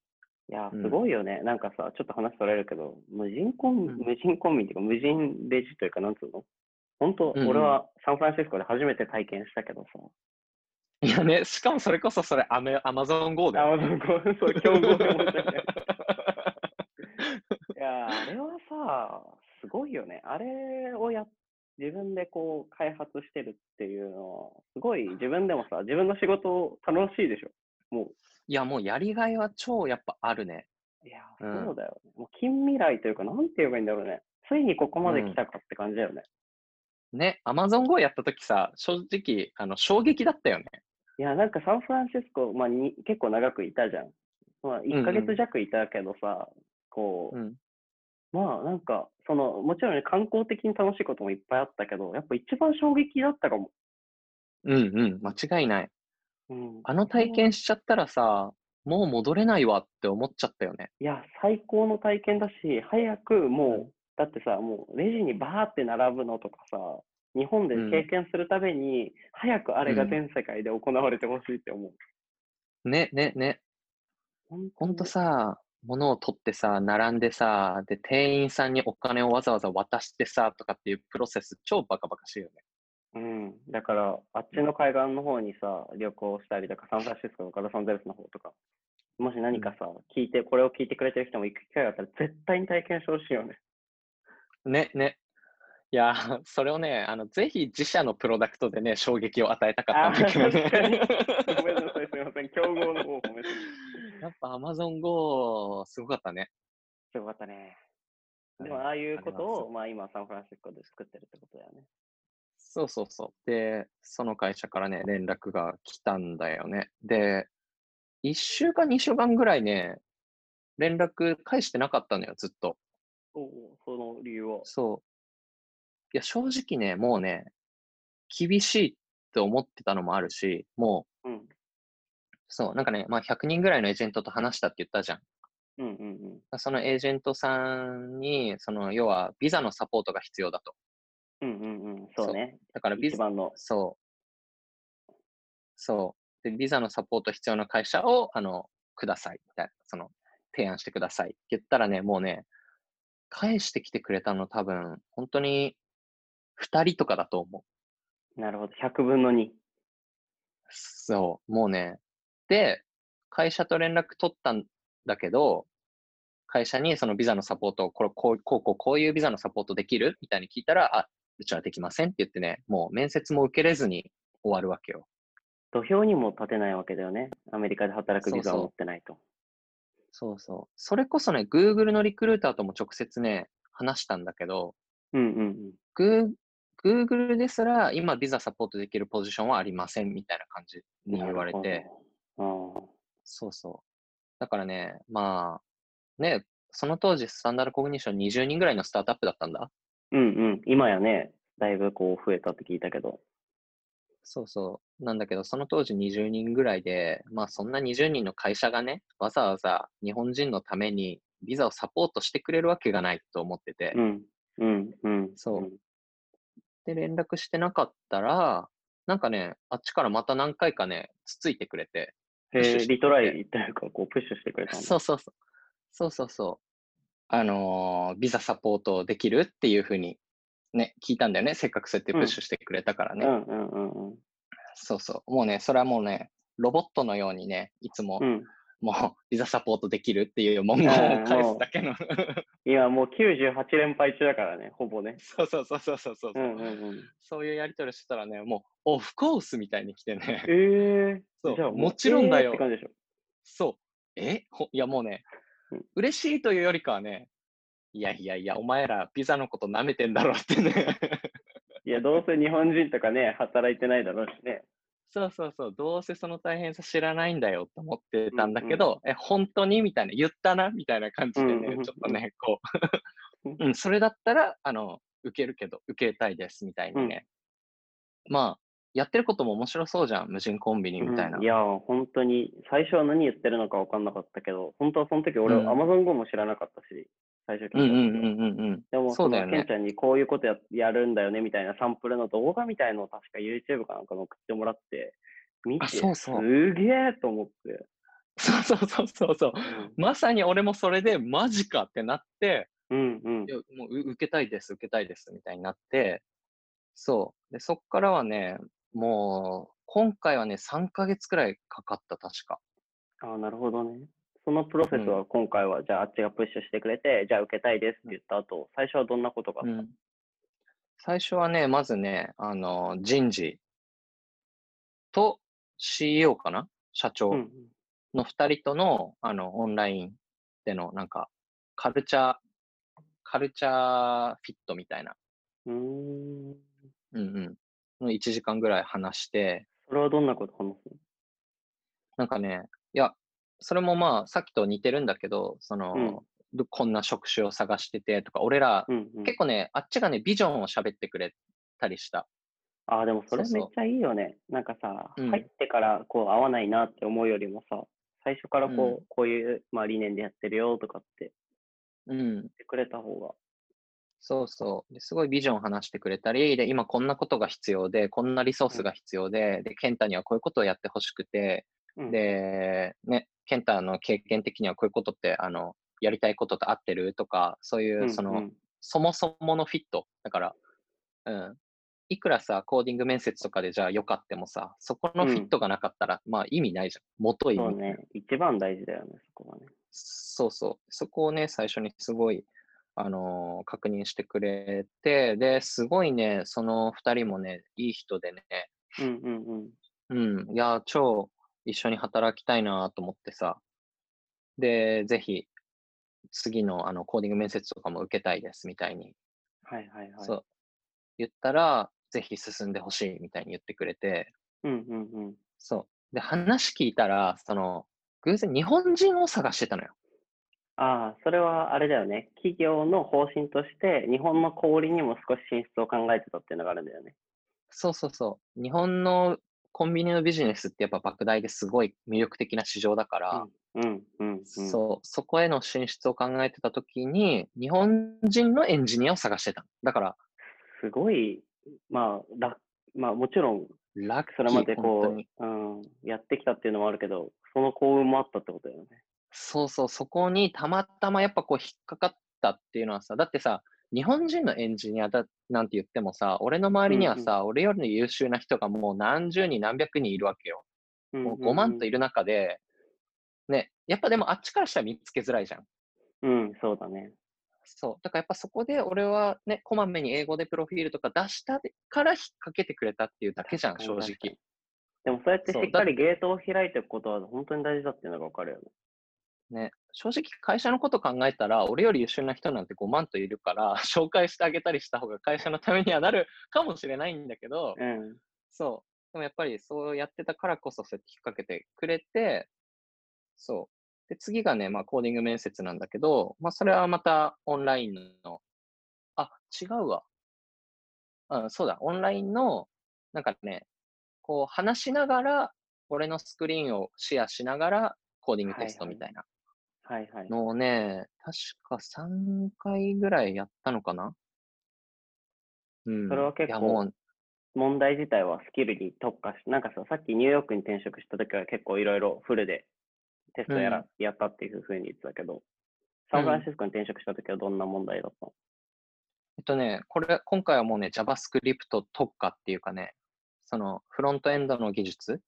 Speaker 3: いやすごいよね。なんかさ、ちょっと話取れるけど、無人コン、
Speaker 2: うん
Speaker 3: 無人コンビニっていうか、無人レジというか、なんつうの？本当、
Speaker 2: うんうん
Speaker 3: 俺はサンフランシスコで初めて体験したけどさ。
Speaker 2: いやね、しかもそれこそそれアメアマゾン GO だよ。
Speaker 3: あ、そう、そう、競合で。いやー、あれはさ、すごいよね。あれをや、自分でこう開発してるっていうのは、すごい自分でもさ、自分の仕事楽しいでしょ。も
Speaker 2: いや、もうやりがいは超やっぱあるね。
Speaker 3: う、いや
Speaker 2: うん
Speaker 3: ー、そうだよね。もう近未来というか、なんて言えばいいんだろうね。ついにここまで来たかって感じだよね。
Speaker 2: ね、アマゾン GO やったときさ、正直、あの、衝撃だったよね。
Speaker 3: いや、なんかサンフランシスコ、まあ、に結構長くいたじゃん。まあ、1ヶ月弱いたけどさ、こう、
Speaker 2: うん。
Speaker 3: まあなんか、その、もちろんね、観光的に楽しいこともいっぱいあったけど、やっぱ一番衝撃だったかも。
Speaker 2: うんうん、間違いない。
Speaker 3: うん。
Speaker 2: あの体験しちゃったらさ、もう戻れないわって思っちゃったよね。
Speaker 3: いや、最高の体験だし、早くもう、
Speaker 2: うん
Speaker 3: だってさ、もうレジにバーって並ぶのとかさ、日本で経験するために、早くあれが全世界で行われてほしいって思う。
Speaker 2: ね、ね、ね。
Speaker 3: ほん
Speaker 2: ほんとさ、物を取ってさ、並んでさ、で、店員さんにお金をわざわざ渡してさ、とかっていうプロセス、超バカバカしいよね。
Speaker 3: うん。だから、あっちの海岸の方にさ、旅行したりとか、サンフランシスコとかロサンゼルスの方とか、もし何かさ、聞いて、これを聞いてくれてる人も行く機会があったら、絶対に体験してほしいよね。
Speaker 2: ね、ね。いやー、それをね、あの、ぜひ自社のプロダクトでね、衝撃を与えたかったんだけどね。
Speaker 3: ごめんなさい、すみません。競合の方を褒めて。
Speaker 2: やっぱ Amazon Go すごかったね。
Speaker 3: すごかったね。でも、
Speaker 2: うん
Speaker 3: ああいうこと
Speaker 2: あれは
Speaker 3: を、まあ今、サンフランシスコで作ってるってことだよね。
Speaker 2: そうそうそう。で、その会社からね、連絡が来たんだよね。で、1週間、2週間ぐらいね、連絡返してなかったのよ、ずっと。
Speaker 3: おお、その理由は？
Speaker 2: そう。いや、正直ね、もうね、厳しいって思ってたのもあるし、もう、
Speaker 3: うん。
Speaker 2: そう、なんかね、まあ100人ぐらいのエージェントと話したって言ったじゃん。
Speaker 3: うんうんうん。
Speaker 2: そのエージェントさんに、その、要は、ビザのサポートが必要だと。
Speaker 3: うんうんうん。そうね。
Speaker 2: だからビザ、
Speaker 3: の。
Speaker 2: そう。そう。で、ビザのサポート必要な会社を、あの、ください。みたいな、その、提案してくださいって言ったらね、もうね、返してきてくれたの多分、本当に、二人とかだと思う。
Speaker 3: なるほど。100分の2。
Speaker 2: そう、もうね。で、会社と連絡取ったんだけど、会社にそのビザのサポートを、これ、こう、こう、こう、こういうビザのサポートできるみたいに聞いたら、あ、うちはできませんって言ってね、もう面接も受けれずに終わるわけよ。
Speaker 3: 土俵にも立てないわけだよね。アメリカで働くビザを持ってないと。
Speaker 2: そうそう。それこそね、Google のリクルーターとも直接ね、話したんだけど、
Speaker 3: うんうんうん。
Speaker 2: Google ですら今ビザサポートできるポジションはありませんみたいな感じに言われて。そうそう。だからね、まあ、ね、その当時スタンダードコグニッション20人ぐらいのスタートアップだったんだ。
Speaker 3: うんうん。今やね、だいぶこう増えたって聞いたけど。
Speaker 2: そうそう。なんだけど、その当時20人ぐらいで、まあそんな20人の会社がね、わざわざ日本人のためにビザをサポートしてくれるわけがないと思ってて、
Speaker 3: うん。うんうん。
Speaker 2: そうんで、連絡してなかったら、なんかね、あっちからまた何回かね、つついてくれて、
Speaker 3: へえ、リトライというか、こう、プッシュしてくれた。
Speaker 2: そうそうそう。そうそうそう。あのービザサポートできるっていうふうにね、聞いたんだよね。せっかくそうやってプッシュしてくれたからね。そうそう。もうね、それはもうね、ロボットのようにね、いつも、
Speaker 3: うん。
Speaker 2: もうビザサポートできるっていう文言を返すだけの。
Speaker 3: 今もう98連敗中だからね、ほぼね。
Speaker 2: そうそうそうそうそうそう。そういうやり取りしてたらね、もう、オフコースみたいに来てね。
Speaker 3: ええ
Speaker 2: そうもちろんだよ
Speaker 3: えー。
Speaker 2: そう。え？ほいやもうね
Speaker 3: うん、
Speaker 2: 嬉しいというよりかはね、いやいやいや、お前らビザのこと舐めてんだろってね。
Speaker 3: いや、どうせ日本人とかね、働いてないだろうしね。
Speaker 2: そうそうそう、どうせその大変さ知らないんだよと思ってたんだけど、え、本当にみたいな、言ったなみたいな感じでね、
Speaker 3: うんうんうん
Speaker 2: ちょっとね、こ
Speaker 3: う
Speaker 2: う、うん、それだったら、あの、受けるけど、受けたいですみたいにね。まあ、やってることも面白そうじゃん、無人コンビニみたいな。
Speaker 3: うんいや、本当に、最初は何言ってるのか分かんなかったけど、本当はその時俺、
Speaker 2: うん
Speaker 3: Amazon Go も知らなかったし、最初聞いた
Speaker 2: うんうんうんうんうん。
Speaker 3: でも、
Speaker 2: そうだよね
Speaker 3: のケンちゃんにこういうことややるんだよねみたいなサンプルの動画みたいのを確か YouTube かなんかの送ってもらって、見て、
Speaker 2: あそうそう
Speaker 3: すげえと思って。
Speaker 2: そうそうそうそうそう。まさに俺もそれで、マジかってなって、
Speaker 3: うんうん
Speaker 2: もうう受けたいです、受けたいですみたいになって、そう。で、そっからはね、もう、今回はね、3ヶ月くらいかかった、確か。
Speaker 3: ああ、なるほどね。そのプロセスは今回は、じゃああっちがプッシュしてくれて、じゃあ受けたいですって言った後、最初はどんなことがあった、
Speaker 2: うん。最初はね、まずね、あの、人事と CEO かな？社長
Speaker 3: うん
Speaker 2: の2人との、あの、オンラインでの、なんか、カルチャー、カルチャーフィットみたいな、
Speaker 3: うん。うーん。
Speaker 2: うん1時間ぐらい話して、
Speaker 3: それはどんなこと話す
Speaker 2: なんかね、いや、それもまあ、さっきと似てるんだけど、その、
Speaker 3: うん
Speaker 2: どこんな職種を探しててとか、俺ら、
Speaker 3: のうんうん。
Speaker 2: 結構ね、あっちがね、ビジョンを喋ってくれたりした。
Speaker 3: ああ、でもそれ
Speaker 2: そうそう
Speaker 3: めっちゃいいよね。なんかさ、
Speaker 2: うん
Speaker 3: 入ってからこう合わないなって思うよりもさ、最初からこう、
Speaker 2: うん
Speaker 3: こういう、まあ、理念でやってるよとかって
Speaker 2: うん。
Speaker 3: 言ってくれた方が。
Speaker 2: そうそう。ですごいビジョンを話してくれたり、で、今こんなことが必要で、こんなリソースが必要で、で、ケンタにはこういうことをやってほしくて、
Speaker 3: うん、
Speaker 2: で、ね、ケンタの経験的にはこういうことって、あの、やりたいことと合ってるとか、そういうう、
Speaker 3: ん
Speaker 2: その、
Speaker 3: うん
Speaker 2: そもそものフィット。だから、うん。いくらさ、コーディング面接とかでじゃあよかってもさ、そこのフィットがなかったら、まあ意味ないじゃん。元意味。
Speaker 3: そうね、一番大事だよね、そこはね。
Speaker 2: そうそう。そこをね、最初にすごい、あのー確認してくれて、で、すごいね、その二人もね、いい人でね、
Speaker 3: うんうんうん。
Speaker 2: うん、いや、超一緒に働きたいなと思ってさ、で、ぜひ、次のあのコーディング面接とかも受けたいですみたいに、
Speaker 3: はいはいはい。
Speaker 2: そう、言ったら、ぜひ進んでほしいみたいに言ってくれて、
Speaker 3: うんうんうん。
Speaker 2: そう。で、話聞いたら、その、偶然日本人を探してたのよ。
Speaker 3: ああ、それはあれだよね。企業の方針として、日本の小売りにも少し進出を考えてたっていうのがあるんだよね。
Speaker 2: そうそうそう。日本のコンビニのビジネスってやっぱ莫大ですごい魅力的な市場だから、
Speaker 3: うんうんうん。
Speaker 2: そう、そこへの進出を考えてたときに、日本人のエンジニアを探してたの。だから、
Speaker 3: すごい、まあ、楽まあもちろん、
Speaker 2: ラッキー、
Speaker 3: それまでこ
Speaker 2: に
Speaker 3: う、うん、やってきたっていうのもあるけど、その幸運もあったってことだよね。
Speaker 2: そうそう、そこにたまたまやっぱこう引っかかったっていうのはさ、だってさ、日本人のエンジニアだなんて言ってもさ、俺の周りにはさ、俺より優秀な人がもう何十人何百人いるわけよ。もう5万とい
Speaker 3: る。
Speaker 2: る中で、ね、やっぱでもあっちからしたら見つけづらいじゃん。
Speaker 3: うん、そうだね。
Speaker 2: そう。だからやっぱそこで俺はね、こまめに英語でプロフィールとか出したから引っ掛けてくれたっていうだけじゃん、正直。
Speaker 3: でもそうやってしっかりゲートを開いていくことは本当に大事だっていうのがわかるよね。
Speaker 2: ね、正直会社のこと考えたら、俺より優秀な人なんて5万といるから、紹介してあげたりした方が会社のためにはなるかもしれないんだけど、
Speaker 3: うん。
Speaker 2: そう。でもやっぱりそうやってたからこそそうやって引っ掛けてくれて、そう。で、次がね、まあコーディング面接なんだけど、まあそれはまたオンラインの、あ、違うわ。うん、そうだ、オンラインの、なんかね、こう話しながら、俺のスクリーンをシェアしながら、コーディングテストみたいな
Speaker 3: はいはい。
Speaker 2: のをね、確か3回ぐらいやったのかな。うん。
Speaker 3: それは結構
Speaker 2: いやもう、
Speaker 3: 問題自体はスキルに特化し、なんかさ、さっきニューヨークに転職した時は結構いろいろフルでテストやら、やったっていうふうに言ってたけど、サンフランシスコに転職した時はどんな問題だったの？
Speaker 2: えっとね、これ、今回はもうね、JavaScript 特化っていうかね、そのフロントエンドの技術、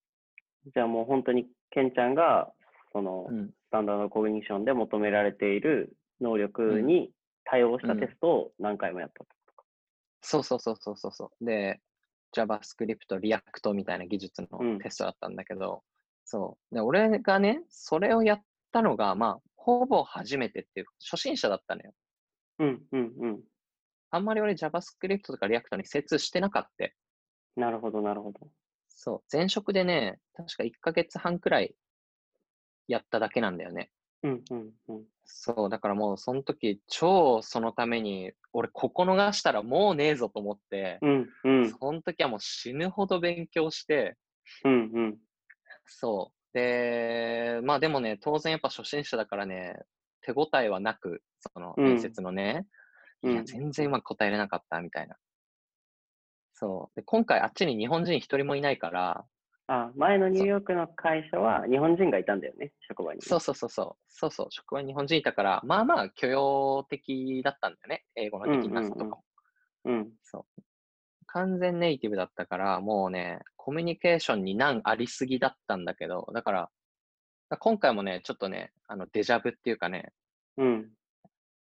Speaker 3: じゃあもう本当にケンちゃんが、その
Speaker 2: うん、
Speaker 3: スタンダードコグニションで求められている能力に対応したテストを何回もやったと。
Speaker 2: そうそうそうそうそうそう。で、JavaScript、React みたいな技術
Speaker 3: うん
Speaker 2: のテストだったんだけど、そう。で、俺がね、それをやったのが、まあ、ほぼ初めてっていう、初心者だったのよ。
Speaker 3: うん、うん、うん。
Speaker 2: あんまり俺 JavaScript とか React に精通してなかった。
Speaker 3: なるほど、なるほど。
Speaker 2: そう。前職でね、確か1ヶ月半くらいやっただけなんだよね。
Speaker 3: うん、うん、うん。
Speaker 2: そう。だからもう、その時、超そのために、俺、ここ逃したらもうねえぞと思って、
Speaker 3: うん、うん、
Speaker 2: その時はもう死ぬほど勉強して、
Speaker 3: うん、うん。
Speaker 2: そう。で、まあでもね、当然やっぱ初心者だからね、手応えはなく、その
Speaker 3: うん
Speaker 2: 面接のね、いや、
Speaker 3: うん
Speaker 2: 全然うまく答えれなかったみたいな。そう。で、今回あっちに日本人一人もいないから、
Speaker 3: あ、前のニューヨークの会社は日本人がいたんだよね、職場に。
Speaker 2: そうそうそうそう、そうそう、職場に日本人いたから、まあまあ許容的だったんだよね。英語のできなさとかも。
Speaker 3: うん、
Speaker 2: そう。完全ネイティブだったから、もうね、コミュニケーションに難ありすぎだったんだけど、だから、だから今回もね、ちょっとね、あの、デジャブっていうかね、
Speaker 3: うん。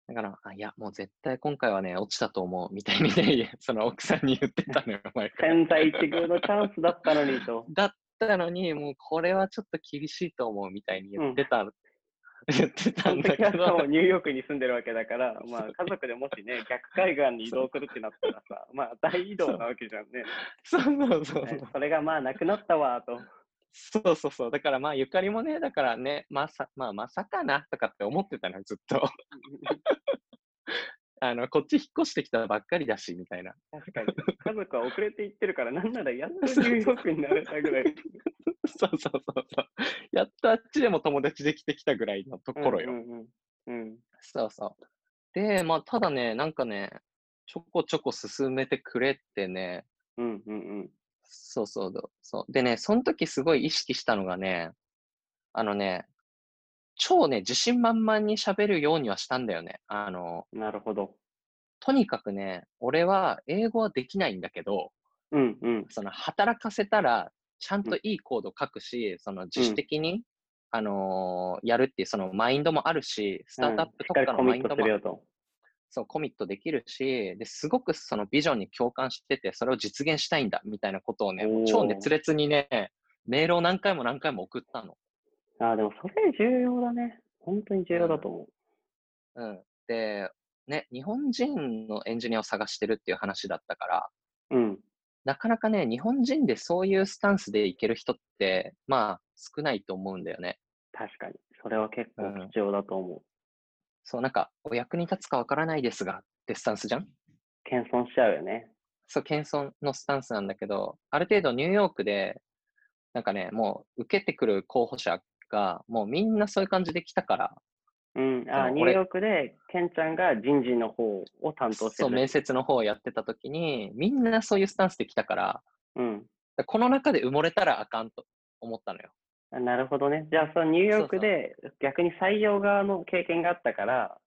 Speaker 2: だから、あいや、もう絶対今回はね、落ちたと思う、みたいにね、その奥さんに言ってたのよ、前から。
Speaker 3: 千載一遇のチャンスだったのにと。
Speaker 2: だったのに、もうこれはちょっと厳しいと思う、みたいに言ってた、言ってたんだけど
Speaker 3: もう、ニューヨークに住んでるわけだから、まあ、家族でもしね、逆海岸に移動するってなったらさ、まあ、大移動なわけじゃんね。
Speaker 2: そうそうそう
Speaker 3: ねそれがまあ、なくなったわ、と。
Speaker 2: そうそうそう。だからまあ、ゆかりもね、だからね、まさ、まあ、まさかな、とかって思ってたのよ、ずっと。あの、こっち引っ越してきたばっかりだし、みたいな。
Speaker 3: 確かに。家族は遅れて行ってるから、なんならやっとニューヨークになれたぐらい。
Speaker 2: そうそうそうそう。やっとあっちでも友達できてきたぐらいのところよ。
Speaker 3: うんうん。
Speaker 2: そうそう。で、まあ、ただね、なんかね、ちょこちょこ進めてくれてね、
Speaker 3: うんうんうん。
Speaker 2: そうそうどそう。でね、その時すごい意識したのがね、あのね、超ね、自信満々に喋るようにはしたんだよね。あの、
Speaker 3: なるほど。
Speaker 2: とにかくね、俺は英語はできないんだけど、
Speaker 3: うんうん。
Speaker 2: その働かせたら、ちゃんといいコード書くし、その自主的に、あのーやるっていうそのマインドもあるし、スタートアップ
Speaker 3: うんしっか
Speaker 2: のマインドも
Speaker 3: するよと。
Speaker 2: そう、コミットできるし、ですごくそのビジョンに共感してて、それを実現したいんだ、みたいなことをね、超熱烈にね、メールを何回も何回も送ったの。
Speaker 3: ああ、でもそれ重要だね。本当に重要だと思
Speaker 2: うん。で、ね、日本人のエンジニアを探してるっていう話だったから、
Speaker 3: う。うん。
Speaker 2: なかなかね、日本人でそういうスタンスでいける人って、まあ、少ないと思うんだよね。
Speaker 3: 確かに。それは結構
Speaker 2: うん
Speaker 3: 貴重だと思う。
Speaker 2: そう、なんか、お役に立つかわからないですが、ってスタンスじゃん？
Speaker 3: 謙遜しちゃうよね。
Speaker 2: そう、謙遜のスタンスなんだけど、ある程度ニューヨークで、なんかね、もう受けてくる候補者が、もうみんなそういう感じで来たから、
Speaker 3: うん。あニューヨークで、ケンちゃんが人事の方を担当して
Speaker 2: そう、
Speaker 3: る。
Speaker 2: 面接の方をやってた時に、みんなそういうスタンスで来たから、
Speaker 3: うん。
Speaker 2: この中で埋もれたらあかんと思ったのよ。
Speaker 3: あなるほどね。じゃあ、そのニューヨークで逆に採用側の経験があったから、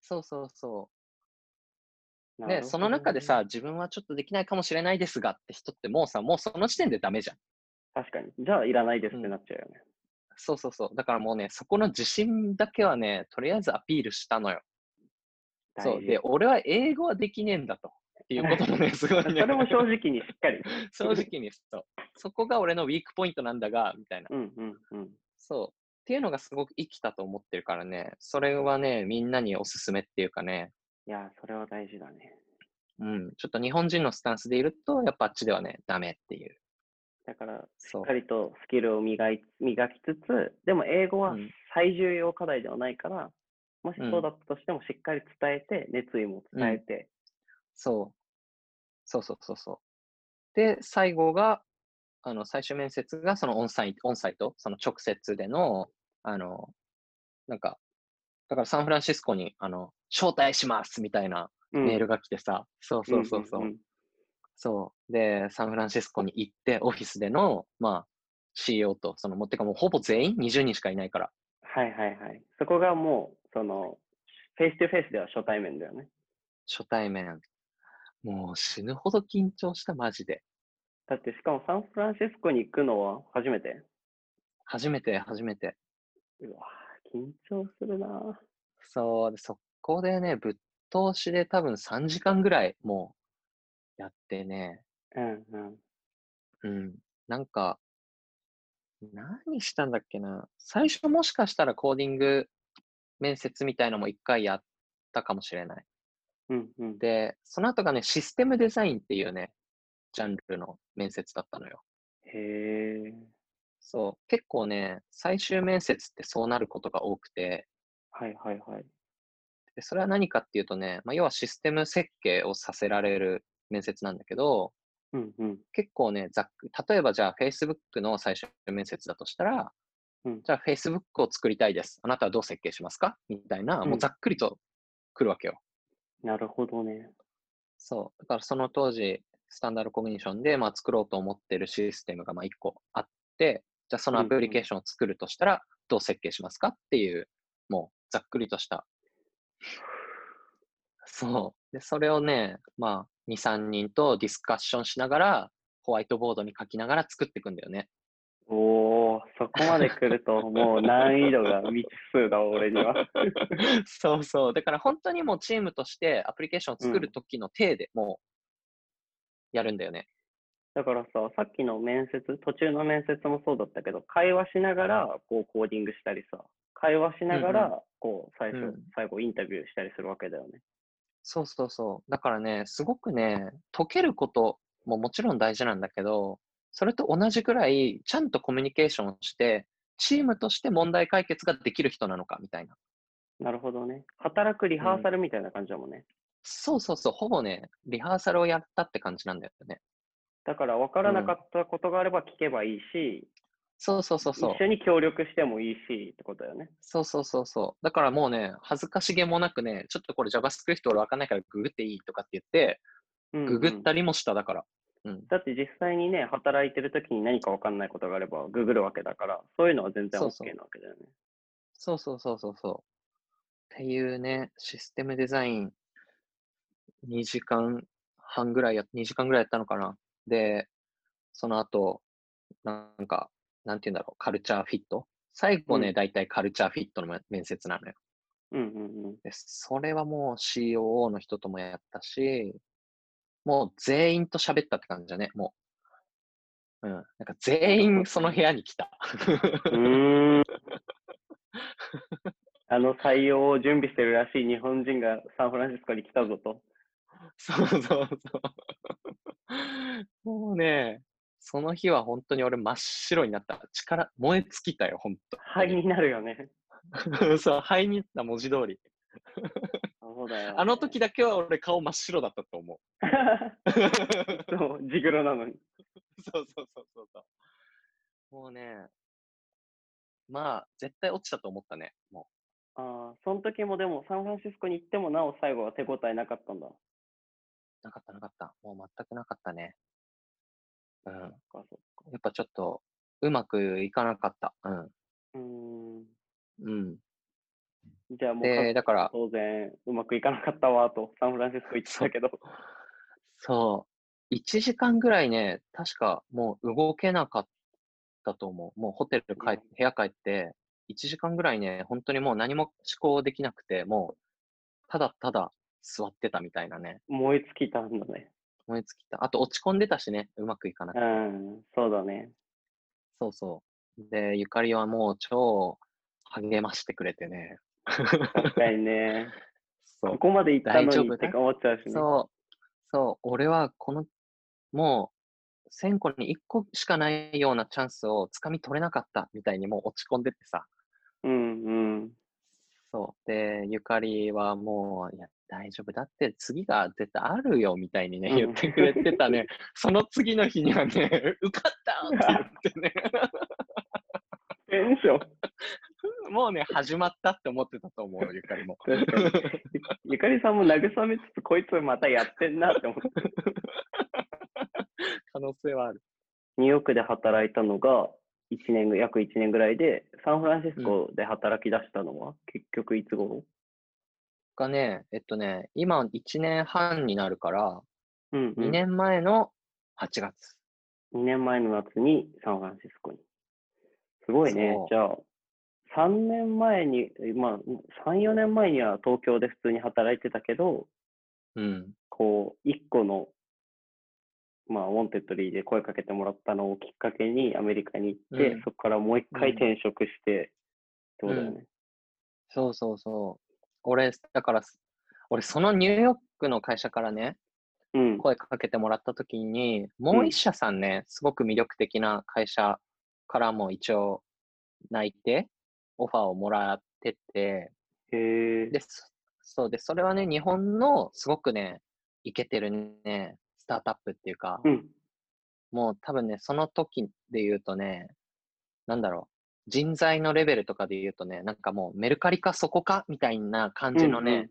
Speaker 2: そうそうそう。で、
Speaker 3: なるほど
Speaker 2: その中でさ、、自分はちょっとできないかもしれないですがって人ってもうさ、もうその時点でダメじゃん。
Speaker 3: 確かに。じゃあ、いらないですってなっちゃうよね。
Speaker 2: そうそうそう。だからもうね、そこの自信だけはね、とりあえずアピールしたのよ。そう。で、俺は英語はできねえんだと。っていうこともね、すごいね。
Speaker 3: それも正直にしっかり。
Speaker 2: 正直にそう。そこが俺のウィークポイントなんだが、みたいな。
Speaker 3: うんうんうん。
Speaker 2: そう。っていうのがすごく生きたと思ってるからね、それはね、みんなにおすすめっていうかね、
Speaker 3: いや、それは大事だね。
Speaker 2: うん、ちょっと日本人のスタンスでいると、やっぱあっちではね、ダメっていう。
Speaker 3: だから、しっかりとスキルを磨い磨きつつ、でも英語は
Speaker 2: うん
Speaker 3: 最重要課題ではないから、もし
Speaker 2: うん
Speaker 3: そうだったとしてもしっかり伝えて、熱意も伝えて、
Speaker 2: そう。そうそうそうそう。で、最後が、あの、最終面接がそのオンサイト、オンサイト、その直接での、あの、なんか、だからサンフランシスコに、あの、招待しますみたいな
Speaker 3: うん
Speaker 2: メールが来てさ、そうそうそうそう。
Speaker 3: んんん
Speaker 2: そう。で、サンフランシスコに行って、オフィスでの、まあ、CEO と、その、もうてかもうほぼ全員？20人しかいないから。
Speaker 3: はいはいはい。そこがもう、その、フェイス2フェイスでは初対面だよね。
Speaker 2: 初対面。もう死ぬほど緊張した、マジで。
Speaker 3: だってしかもサンフランシスコに行くのは初めて？
Speaker 2: 初めて、初めて。
Speaker 3: うわぁ緊張するなぁ
Speaker 2: そう、でそこでね、ぶっ通しで多分3時間ぐらいもうやってね、
Speaker 3: うんうん。
Speaker 2: うん、なんか、何したんだっけな。最初もしかしたらコーディング面接みたいなのも一回やったかもしれない。
Speaker 3: うんうん。
Speaker 2: で、その後がね、システムデザインっていうね、ジャンルの面接だったのよ。
Speaker 3: へえ。
Speaker 2: そう、結構ね、最終面接ってそうなることが多くて、
Speaker 3: はいはいはい。
Speaker 2: でそれは何かっていうとね、まあ、要はシステム設計をさせられる面接なんだけど、
Speaker 3: うんうん。
Speaker 2: 結構ね、ざっく例えばじゃあ Facebook の最終面接だとしたら、
Speaker 3: うん
Speaker 2: じゃあ Facebook を作りたいです。あなたはどう設計しますか？みたいな、もうざっくりと来るわけよ。
Speaker 3: なるほどね。
Speaker 2: そう。だからその当時、スタンダードコグニションで、まあ、作ろうと思ってるシステムがまあ1個あって、じゃあそのアプリケーションを作るとしたら、どう設計しますかっていう、もうざっくりとした。そう。で、それをね、まあ、2、3人とディスカッションしながら、ホワイトボードに書きながら作っていくんだよね。
Speaker 3: そこまで来るともう難易度が未知数だわ、俺には。
Speaker 2: そうそう。だから本当にもうチームとしてアプリケーションを作る時の体でもうやるんだよね。
Speaker 3: だからさ、さっきの面接、途中の面接もそうだったけど、会話しながらこうコーディングしたりさ、会話しなが
Speaker 2: うん
Speaker 3: らこう最初、
Speaker 2: うん
Speaker 3: 最後インタビューしたりするわけだよね。
Speaker 2: そうそうそう。だからね、すごくね、解けることももちろん大事なんだけど、それと同じくらい、ちゃんとコミュニケーションをして、チームとして問題解決ができる人なのかみたいな。
Speaker 3: なるほどね。働くリハーサルみたいな感じだもんね。
Speaker 2: そうそうそう、ほぼね、リハーサルをやったって感じなんだよね。
Speaker 3: だから分からなかったことがあれば聞けばいいし、
Speaker 2: そうそうそうそう
Speaker 3: 一。緒に協力してもいいしってことだよね。
Speaker 2: そうそうそうそう。だからもうね、恥ずかしげもなくね、ちょっとこれ JavaScript 俺わかんないからググっていいとかって言って、
Speaker 3: うんうん
Speaker 2: ググったりもしただから。うん。
Speaker 3: だって実際にね、働いてる時に何か分かんないことがあればググるわけだから、そういうのは全然
Speaker 2: そうそう
Speaker 3: OK なわけだよね。
Speaker 2: そうそうそうそうそう。っていうね、システムデザイン、2時間半ぐらいや、2時間ぐらいやったのかな。で、その後、なんか、なんて言うんだろう、カルチャーフィット。最後ね、
Speaker 3: うん
Speaker 2: だいたいカルチャーフィットの面接なのよ。
Speaker 3: うんうんうん。
Speaker 2: で、それはもう COO の人ともやったし、もう全員と喋ったって感じだね、もう。うん。なんか全員その部屋に来た。
Speaker 3: うーん。あの採用を準備してるらしい日本人がサンフランシスコに来たぞと。
Speaker 2: そうそうそう。もうね、その日は本当に俺真っ白になった。力、燃え尽きたよ、本当
Speaker 3: 灰になるよね。
Speaker 2: に。そう、灰になった文字通り。
Speaker 3: そうだよ、
Speaker 2: あの時だけは俺顔真っ白だったと思う。
Speaker 3: そう、ジグロなのに。
Speaker 2: そ うそうそうそうそう。もうね、まあ、絶対落ちたと思ったね、も
Speaker 3: ああ、その時もでもサンフランシスコに行ってもなお最後は手応えなかったんだ。
Speaker 2: う。なかったなかった。もう全くなかったね。うん。
Speaker 3: っかそっか
Speaker 2: っぱちょっと、うまくいかなかった。うん。
Speaker 3: うーん。
Speaker 2: うん。
Speaker 3: じゃあもう
Speaker 2: で、だから、
Speaker 3: 当然うまくいかなかったわとサンフランシスコ行ってたけど。
Speaker 2: そう。1時間ぐらいね、確かもう動けなかったと思う。もうホテル帰っ
Speaker 3: うん
Speaker 2: 部屋帰って、1時間ぐらいね、本当にもう何も思考できなくて、もう、ただただ座ってたみたいなね。
Speaker 3: 燃え尽きたんだね。
Speaker 2: 思いつきた。あと落ち込んでたしね、うまくいかなく
Speaker 3: う
Speaker 2: て。
Speaker 3: ん、そうだね。
Speaker 2: そうそう。で、ゆかりはもう超励ましてくれてね。
Speaker 3: 確かにね。
Speaker 2: そう
Speaker 3: ここまで行ったの
Speaker 2: 大丈夫だ
Speaker 3: にって思っちゃうしね。
Speaker 2: そう、そう、俺はこの、もう、1000個に1個しかないようなチャンスをつかみ取れなかったみたいにもう落ち込んでってさ。
Speaker 3: うんうん。
Speaker 2: そう。で、ゆかりはもう、いや、大丈夫だって次が絶対あるよみたいにね、
Speaker 3: うん
Speaker 2: 言ってくれてたね。その次の日にはね、受かったって言ってね、
Speaker 3: テンション。
Speaker 2: もうね、始まったって思ってたと思う、ゆかりも。
Speaker 3: ゆ ゆかりさんも慰めつつ、こいつまたやってんなって思って。
Speaker 2: 能性はある。
Speaker 3: ニューヨークで働いたのが1年ぐ、約1年ぐらいで、サンフランシスコで働き出したのは、結局いつ頃？
Speaker 2: がね、えっとね、今1年半になるから、
Speaker 3: うん、うん。
Speaker 2: 2年前の8月。
Speaker 3: 2年前の夏にサンフランシスコに。すごいね。じゃあ、3年前に、まあ、3、4年前には東京で普通に働いてたけど、
Speaker 2: うん。
Speaker 3: こう、一個の、まあ、 Wantedly で声かけてもらったのをきっかけにアメリカに行って、
Speaker 2: うん
Speaker 3: そこからもう一回
Speaker 2: うん
Speaker 3: 転職して、ってことだよね。
Speaker 2: そうそうそう。俺、だから、俺、そのニューヨークの会社からね、
Speaker 3: うん。
Speaker 2: 声かけてもらった時に、もう一社さんね、すごく魅力的な会社からも一応内定、オファーをもらってて、
Speaker 3: へえ。
Speaker 2: で、そそうで、それはね、日本のすごくね、イケてるね、スタートアップっていうか、
Speaker 3: うん。
Speaker 2: もう多分ね、その時で言うとね、なんだろう、人材のレベルとかで言うとね、なんかもうメルカリかそこかみたいな感じのね、
Speaker 3: うんうん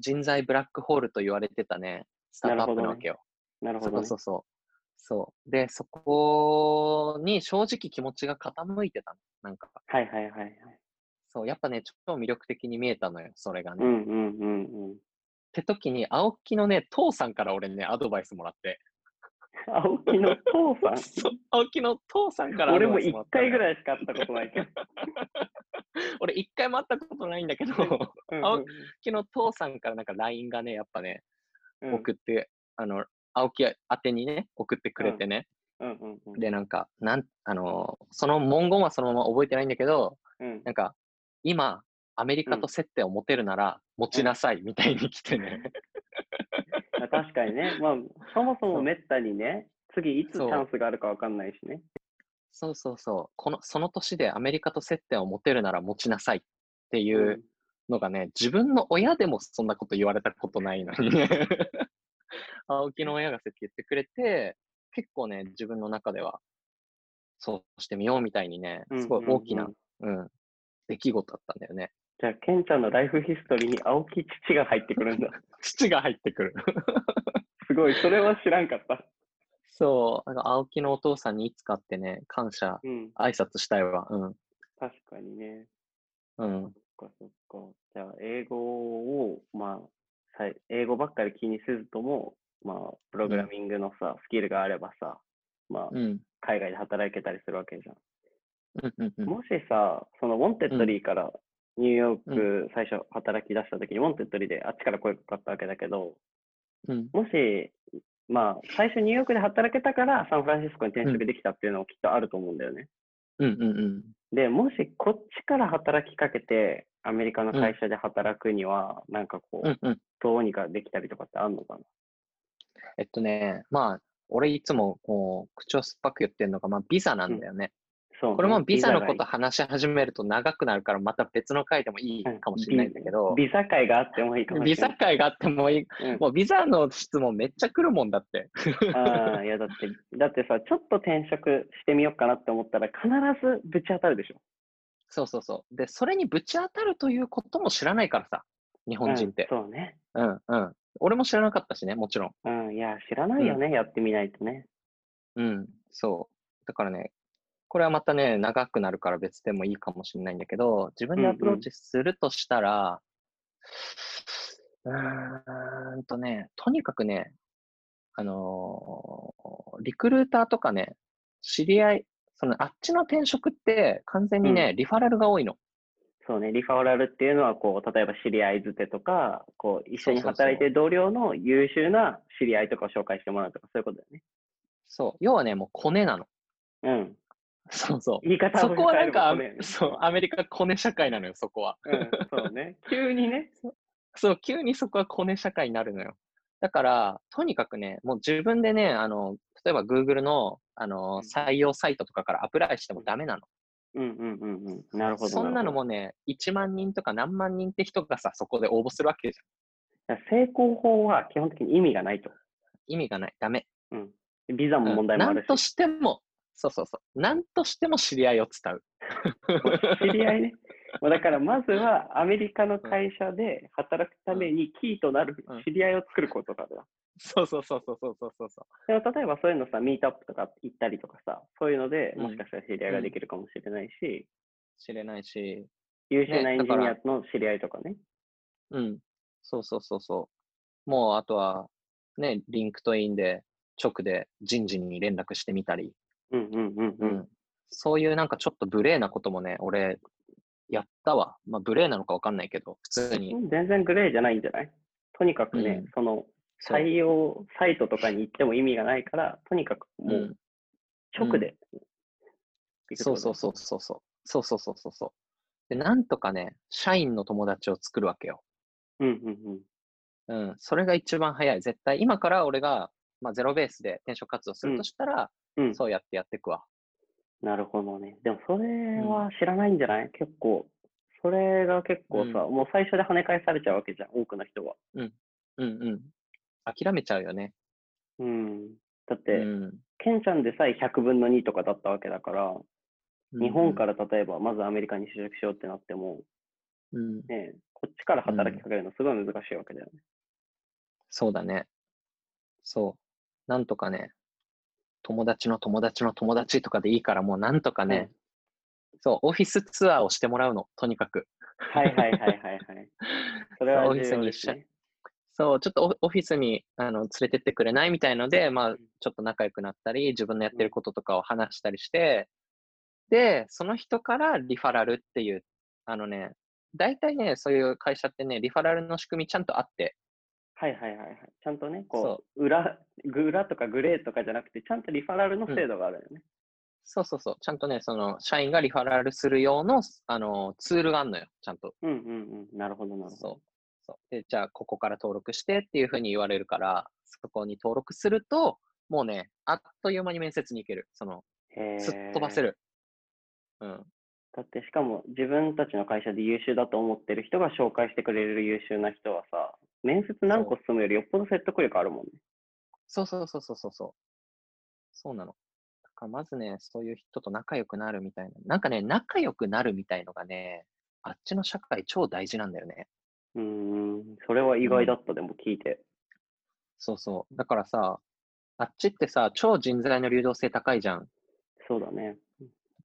Speaker 2: 人材ブラックホールと言われてたね、スタートアップなわけよ。
Speaker 3: なるほど、ね。
Speaker 2: そうそうそう。そう。で、そこに正直気持ちが傾いてたの。なんか、
Speaker 3: はいはいはいはい。
Speaker 2: そう、やっぱね、ちょっと魅力的に見えたのよ、それがね。っ
Speaker 3: うんうんうんうん。
Speaker 2: て時に、青木のね、父さんから俺ね、アドバイスもらって。
Speaker 3: 青木の父さ
Speaker 2: そう、青木の父さんか
Speaker 3: ん。
Speaker 2: らア
Speaker 3: 俺も一
Speaker 2: ドバイスもらったのよ
Speaker 3: 回ぐらいしか会ったことないけど。
Speaker 2: 俺一回も会ったことないんだけど、
Speaker 3: うん
Speaker 2: 青木の父さんからなんか LINE がね、やっぱね、
Speaker 3: うん
Speaker 2: 送って、あの、青木宛てにね、送ってくれてね。
Speaker 3: うんうんうん。
Speaker 2: で、なんか、なん、あの、その文言はそのまま覚えてないんだけど、
Speaker 3: うん
Speaker 2: なんか、今、アメリカと接点を持てるなら、持ちなさい、みたいに来てね。
Speaker 3: まあ確かにね。まあ、そもそもめったにね、次いつチャンスがあるかわかんないしね。
Speaker 2: そうそうそう。この、その年でアメリカと接点を持てるなら持ちなさいってい
Speaker 3: うん
Speaker 2: うのがね、自分の親でもそんなこと言われたことないのにね。青木の親がそうやって言ってくれて、結構ね、自分の中では、そうしてみようみたいにね、すごい大きな、
Speaker 3: うんうん
Speaker 2: うん、出来事だったんだよね。
Speaker 3: じゃあ、ケンちゃんのライフヒストリーに青木父が入ってくるんだ。
Speaker 2: 父が入ってくる。
Speaker 3: すごい、それは知らんかった。
Speaker 2: そう、なんか青木のお父さんにいつかってね、感謝、
Speaker 3: うん、
Speaker 2: 挨拶したいわ。うん。
Speaker 3: 確かにね。
Speaker 2: うん。
Speaker 3: そっかそっか。じゃあ、英語を、まあ、さい英語ばっかり気にせずとも、まあ、プログラミングのさ、スキルがあればさ、まあ、
Speaker 2: うん。
Speaker 3: 海外で働けたりするわけじゃん。
Speaker 2: うん。うん。うん。
Speaker 3: もしさ、その Wantedly からニューヨー
Speaker 2: う
Speaker 3: ク最初働き出した時に、 Wantedly であっちから声かかったわけだけど、
Speaker 2: うん。
Speaker 3: もし、まあ、最初ニューヨークで働けたからサンフランシスコに転職できたっていうのもきっとあると思うんだよね。
Speaker 2: うん。うん。うん。
Speaker 3: で、もしこっちから働きかけて、アメリカの会社で働くには、なんかこう、
Speaker 2: うん。うん。
Speaker 3: どうにかできたりとかってあんのかな？
Speaker 2: えっとね、まあ、俺いつもこう、口を酸っぱく言ってるのが、まあ、ビザなんだよね。
Speaker 3: そうね、
Speaker 2: これもビザの
Speaker 3: が
Speaker 2: こと話し始めると長くなるから、また別の回でもいいかもしれないんだけど、
Speaker 3: ビビザ会があってもいいかもし
Speaker 2: ビ
Speaker 3: れない。
Speaker 2: ザ会があってもいい。
Speaker 3: うん
Speaker 2: もうビザの質問めっちゃ来るもんだって。
Speaker 3: ああ、いやだって、だってさ、ちょっと転職してみようかなって思ったら、必ずぶち当たるでしょ。
Speaker 2: そうそうそう。で、それにぶち当たるということも知らないからさ、日本人って。
Speaker 3: うんそうね。
Speaker 2: うん、うん、俺も知らなかったしね、もちろん。
Speaker 3: うん、いや、知らないよね、やってみないとね。
Speaker 2: うん、そう。だからね、これはまたね、長くなるから別でもいいかもしれないんだけど、自分でアプローチするとしたら、うーんとね、とにかくね、あのーリクルーターとかね、知り合い、そのあっちの転職って完全にね、
Speaker 3: うん
Speaker 2: リファラルが多いの。
Speaker 3: そうね、リファラルっていうのは、こう、例えば知り合いづてとか、こう、一緒に働いてる同僚の優秀な知り合いとかを紹介してもらうとか、そういうことだよね。
Speaker 2: そう。要はね、もうコネなの。
Speaker 3: うん。
Speaker 2: そうそう。
Speaker 3: 言い方を
Speaker 2: そこはなんか、そう、アメリカコネ社会なのよ、そこは。
Speaker 3: うん、そうね。急にね。
Speaker 2: そう、急にそこはコネ社会になるのよ。だから、とにかくね、もう自分でね、あの、例えば Google の、あの、採用サイトとかからアプライしてもダメなの。
Speaker 3: うんうんうんうん。なるほど。
Speaker 2: そんなの
Speaker 3: も。
Speaker 2: もね、1万人とか何万人って人がさ、そこで応募するわけじゃん。
Speaker 3: 成功法は基本的に意味がないと。
Speaker 2: 意味がない。ダメ。
Speaker 3: うん。ビザも
Speaker 2: うん
Speaker 3: 問題もあるし。
Speaker 2: なんとしても、そうそうそう。なんとしても知り合いを伝う。
Speaker 3: 知り合いね。まあだからまずはアメリカの会社で働くためにキーとなる
Speaker 2: うん
Speaker 3: 知り合いを作ることだ。
Speaker 2: そうそうそうそうそうそうそうそ
Speaker 3: でも例えばそういうのさ、ミートアップとか行ったりとかさ、そういうので
Speaker 2: うん
Speaker 3: もしかしたら知り合いができるかもしれないし、
Speaker 2: う。知れないし。
Speaker 3: 優秀なエンジニ
Speaker 2: だ
Speaker 3: アの知り合いとかね。
Speaker 2: うん。そうそうそうそう。もうあとは、ね、 LinkedIn で直で人事に連絡してみたり、
Speaker 3: うんうんうんう。
Speaker 2: うんん。そういうなんかちょっと無礼なこともね、俺、やったわ。まあ、無礼なのかわかんないけど、普通に。
Speaker 3: 全然グレーじゃないんじゃない？とにかくね、
Speaker 2: うん
Speaker 3: その
Speaker 2: そう
Speaker 3: 採用サイトとかに行っても意味がないから、とにかくもう直で行くって
Speaker 2: そう
Speaker 3: こと
Speaker 2: そうそうそうそう。そうそうそうそうそう。で、なんとかね、社員の友達を作るわけよ。
Speaker 3: うんうんうん。
Speaker 2: うん。それが一番早い。絶対、今から俺が、まあ、ゼロベースで転職活動するとしたら、
Speaker 3: うん、
Speaker 2: そうやってやっていくわ。
Speaker 3: なるほどね。でもそれは知らないんじゃない、結構。それが結構さ、もう最初で跳ね返されちゃうわけじゃん、多くの人は。
Speaker 2: うんうん。諦めちゃうよね。
Speaker 3: うん。だっ
Speaker 2: う
Speaker 3: て、
Speaker 2: ん。
Speaker 3: ケンちゃんでさえ100分の2とかだったわけだから、日本から例えばまずアメリカに就職しようってなっても、
Speaker 2: うん。
Speaker 3: ね、こっちから働きかけるのすごい難しいわけだよね。
Speaker 2: そうだね。そう。なんとかね、友達の友達の友達とかでいいから、もうなんとかね、そう、オフィスツアーをしてもらうの、とにかく。
Speaker 3: はいはいはいはいはい。それは
Speaker 2: オフィスに
Speaker 3: 重要ですね。
Speaker 2: そう、ちょっとオオフィスにあの連れてってくれないみたいので、まあ、ちょっと仲良くなったり、自分のやってることとかを話したりして、で、その人からリファラルっていう、あのね、大体ね、そういう会社ってね、リファラルの仕組みちゃんとあって、
Speaker 3: はいはいはいはい。ちゃんとね、こ、
Speaker 2: そう
Speaker 3: 裏、グ裏とかグレーとかじゃなくて、ちゃんとリファラルの制度があるよね。
Speaker 2: そうそうそう、ちゃんとね、その、社員がリファラルする用の、あの、ツールがあるのよ、ちゃんと。
Speaker 3: うんうんうん。なるほどなるほ
Speaker 2: そう
Speaker 3: ど。。
Speaker 2: そうで、じゃあ、ここから登録してっていうふうに言われるから、そこに登録すると、もうね、あっという間に面接に行ける。その、すっ飛ばせる。うん。
Speaker 3: だってしかも自分たちの会社で優秀だと思ってる人が紹介してくれる優秀な人はさ、面接何個進むよりよっぽど説得力あるもんね。
Speaker 2: そうそうそうそうそうそう。そうなの。だからまずね、そういう人と仲良くなるみたいな。なんかね、仲良くなるみたいのがね、あっちの社会超大事なんだよね。
Speaker 3: うーん、それは意外だった、でも聞いて。
Speaker 2: そうそう。だからさ、あっちってさ、超人材の流動性高いじゃん。
Speaker 3: そうだね。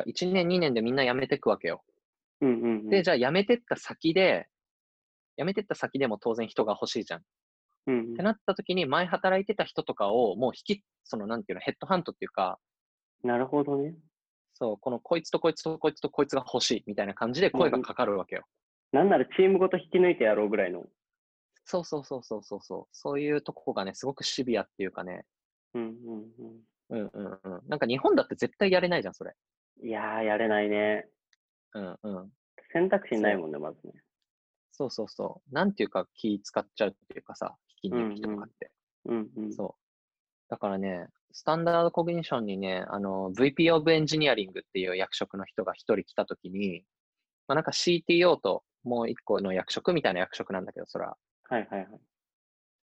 Speaker 2: 1年、2年でみんな辞めてくわけよ。
Speaker 3: うんうん、うん。
Speaker 2: で、じゃあ辞めてった先で、辞めてった先でも当然人が欲しいじゃん。っ
Speaker 3: うんうん
Speaker 2: てなった時に、前働いてた人とかをもう引き、そのなんていうの、ヘッドハントっていうか、
Speaker 3: なるほどね。
Speaker 2: そう、このこいつとこいつとこいつとこいつが欲しいみたいな感じで声がかかるわけよ。
Speaker 3: なんならチームごと引き抜いてやろうぐらいの。
Speaker 2: そうそうそうそうそうそう。そういうとこがね、すごくシビアっていうかね。
Speaker 3: うんうん
Speaker 2: うんうんうん。なんか日本だって絶対やれないじゃん、それ。
Speaker 3: うん。いやー、やれないね。
Speaker 2: うんうん。
Speaker 3: 選択肢ないもんね、まずね。
Speaker 2: そうそうそう。なんていうか気使っちゃうっていうかさ、引き抜きとかって。
Speaker 3: うんうん。
Speaker 2: そう。だからね、スタンダードコグニションにね、あの、VP of Engineering っていう役職の人が一人来たときに、まあ、なんか CTO ともう一個の役職みたいな役職なんだけど、それは。
Speaker 3: はいはいはい。